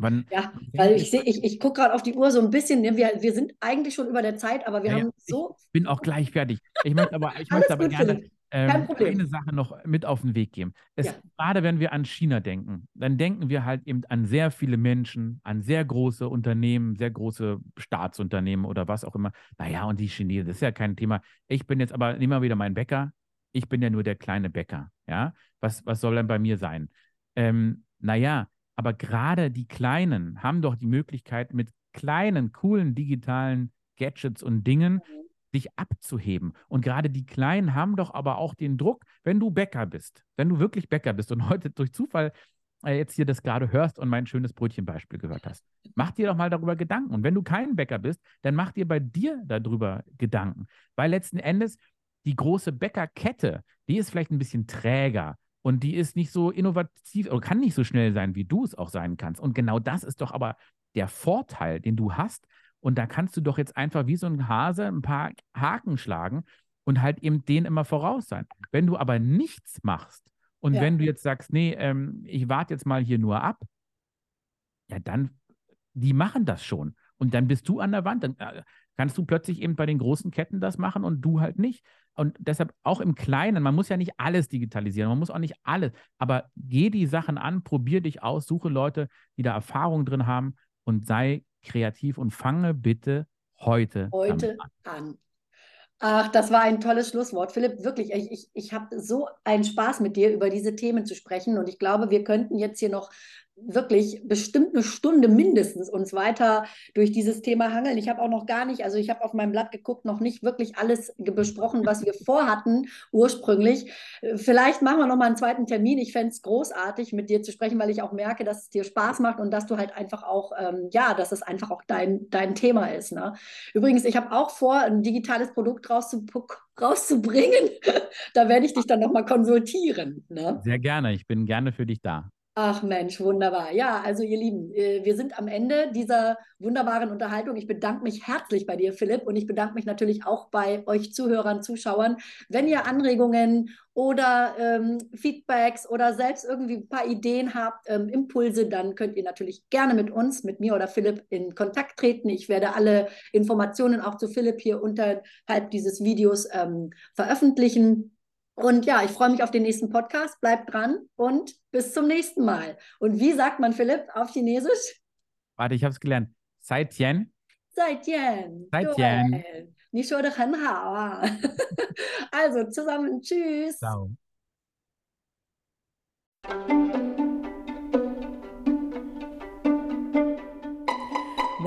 S1: Wann, ja, weil ich sehe, ich, ich gucke gerade auf die Uhr so ein bisschen. Ne, wir, wir sind eigentlich schon über der Zeit, aber wir ja, haben so.
S2: Ich bin auch gleich fertig. Ich möchte aber, ich möchte aber gerne ähm, eine Sache noch mit auf den Weg geben. Es, ja. Gerade wenn wir an China denken, dann denken wir halt eben an sehr viele Menschen, an sehr große Unternehmen, sehr große Staatsunternehmen oder was auch immer. Naja, und die Chinesen, das ist ja kein Thema. Ich bin jetzt aber, nehmen wir wieder meinen Bäcker. Ich bin ja nur der kleine Bäcker. Ja, was, was soll denn bei mir sein? Ähm, naja, aber gerade die Kleinen haben doch die Möglichkeit, mit kleinen, coolen digitalen Gadgets und Dingen sich abzuheben. Und gerade die Kleinen haben doch aber auch den Druck, wenn du Bäcker bist, wenn du wirklich Bäcker bist und heute durch Zufall äh, jetzt hier das gerade hörst und mein schönes Brötchenbeispiel gehört hast. Mach dir doch mal darüber Gedanken. Und wenn du kein Bäcker bist, dann mach dir bei dir darüber Gedanken. Weil letzten Endes die große Bäckerkette, die ist vielleicht ein bisschen träger und die ist nicht so innovativ oder kann nicht so schnell sein, wie du es auch sein kannst. Und genau das ist doch aber der Vorteil, den du hast. Und da kannst du doch jetzt einfach wie so ein Hase ein paar Haken schlagen und halt eben den immer voraus sein. Wenn du aber nichts machst und ja. wenn du jetzt sagst, nee, ähm, ich warte jetzt mal hier nur ab, ja, dann, die machen das schon. Und dann bist du an der Wand. Dann äh, kannst du plötzlich eben bei den großen Ketten das machen und du halt nicht. Und deshalb auch im Kleinen, man muss ja nicht alles digitalisieren, man muss auch nicht alles, aber geh die Sachen an, probier dich aus, suche Leute, die da Erfahrung drin haben und sei kreativ und fange bitte heute,
S1: heute an. an. Ach, das war ein tolles Schlusswort. Philipp, wirklich, ich, ich, ich habe so einen Spaß mit dir, über diese Themen zu sprechen. Und ich glaube, wir könnten jetzt hier noch wirklich bestimmt eine Stunde mindestens uns weiter durch dieses Thema hangeln. Ich habe auch noch gar nicht, also ich habe auf meinem Blatt geguckt, noch nicht wirklich alles besprochen, was wir vorhatten ursprünglich. Vielleicht machen wir noch mal einen zweiten Termin. Ich fände es großartig, mit dir zu sprechen, weil ich auch merke, dass es dir Spaß macht und dass du halt einfach auch, ähm, ja, dass es einfach auch dein, dein Thema ist. Ne? Übrigens, ich habe auch vor, ein digitales Produkt rauszubringen. da werde ich dich dann noch mal konsultieren. Ne?
S2: Sehr gerne. Ich bin gerne für dich da.
S1: Ach Mensch, wunderbar. Ja, also ihr Lieben, äh, wir sind am Ende dieser wunderbaren Unterhaltung. Ich bedanke mich herzlich bei dir, Philipp, und ich bedanke mich natürlich auch bei euch Zuhörern, Zuschauern. Wenn ihr Anregungen oder ähm, Feedbacks oder selbst irgendwie ein paar Ideen habt, ähm, Impulse, dann könnt ihr natürlich gerne mit uns, mit mir oder Philipp in Kontakt treten. Ich werde alle Informationen auch zu Philipp hier unterhalb dieses Videos ähm, veröffentlichen. Und ja, ich freue mich auf den nächsten Podcast. Bleibt dran und bis zum nächsten Mal. Und wie sagt man, Philipp, auf Chinesisch?
S2: Warte, ich habe es gelernt. Sai Tian.
S1: Sai Tian.
S2: Sai Tian.
S1: Also zusammen, tschüss.
S2: Ciao.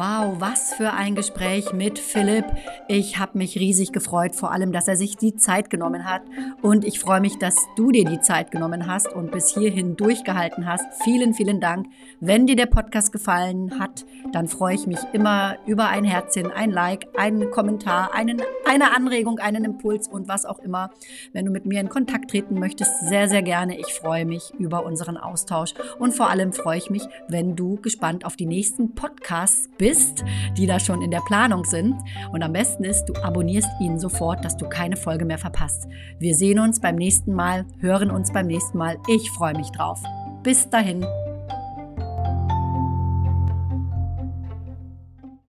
S1: Wow, was für ein Gespräch mit Philipp. Ich habe mich riesig gefreut, vor allem, dass er sich die Zeit genommen hat. Und ich freue mich, dass du dir die Zeit genommen hast und bis hierhin durchgehalten hast. Vielen, vielen Dank. Wenn dir der Podcast gefallen hat, dann freue ich mich immer über ein Herzchen, ein Like, einen Kommentar, einen, eine Anregung, einen Impuls und was auch immer. Wenn du mit mir in Kontakt treten möchtest, sehr, sehr gerne. Ich freue mich über unseren Austausch. Und vor allem freue ich mich, wenn du gespannt auf die nächsten Podcasts bist bist, die da schon in der Planung sind. Und am besten ist, du abonnierst ihn sofort, dass du keine Folge mehr verpasst. Wir sehen uns beim nächsten Mal, hören uns beim nächsten Mal. Ich freue mich drauf. Bis dahin.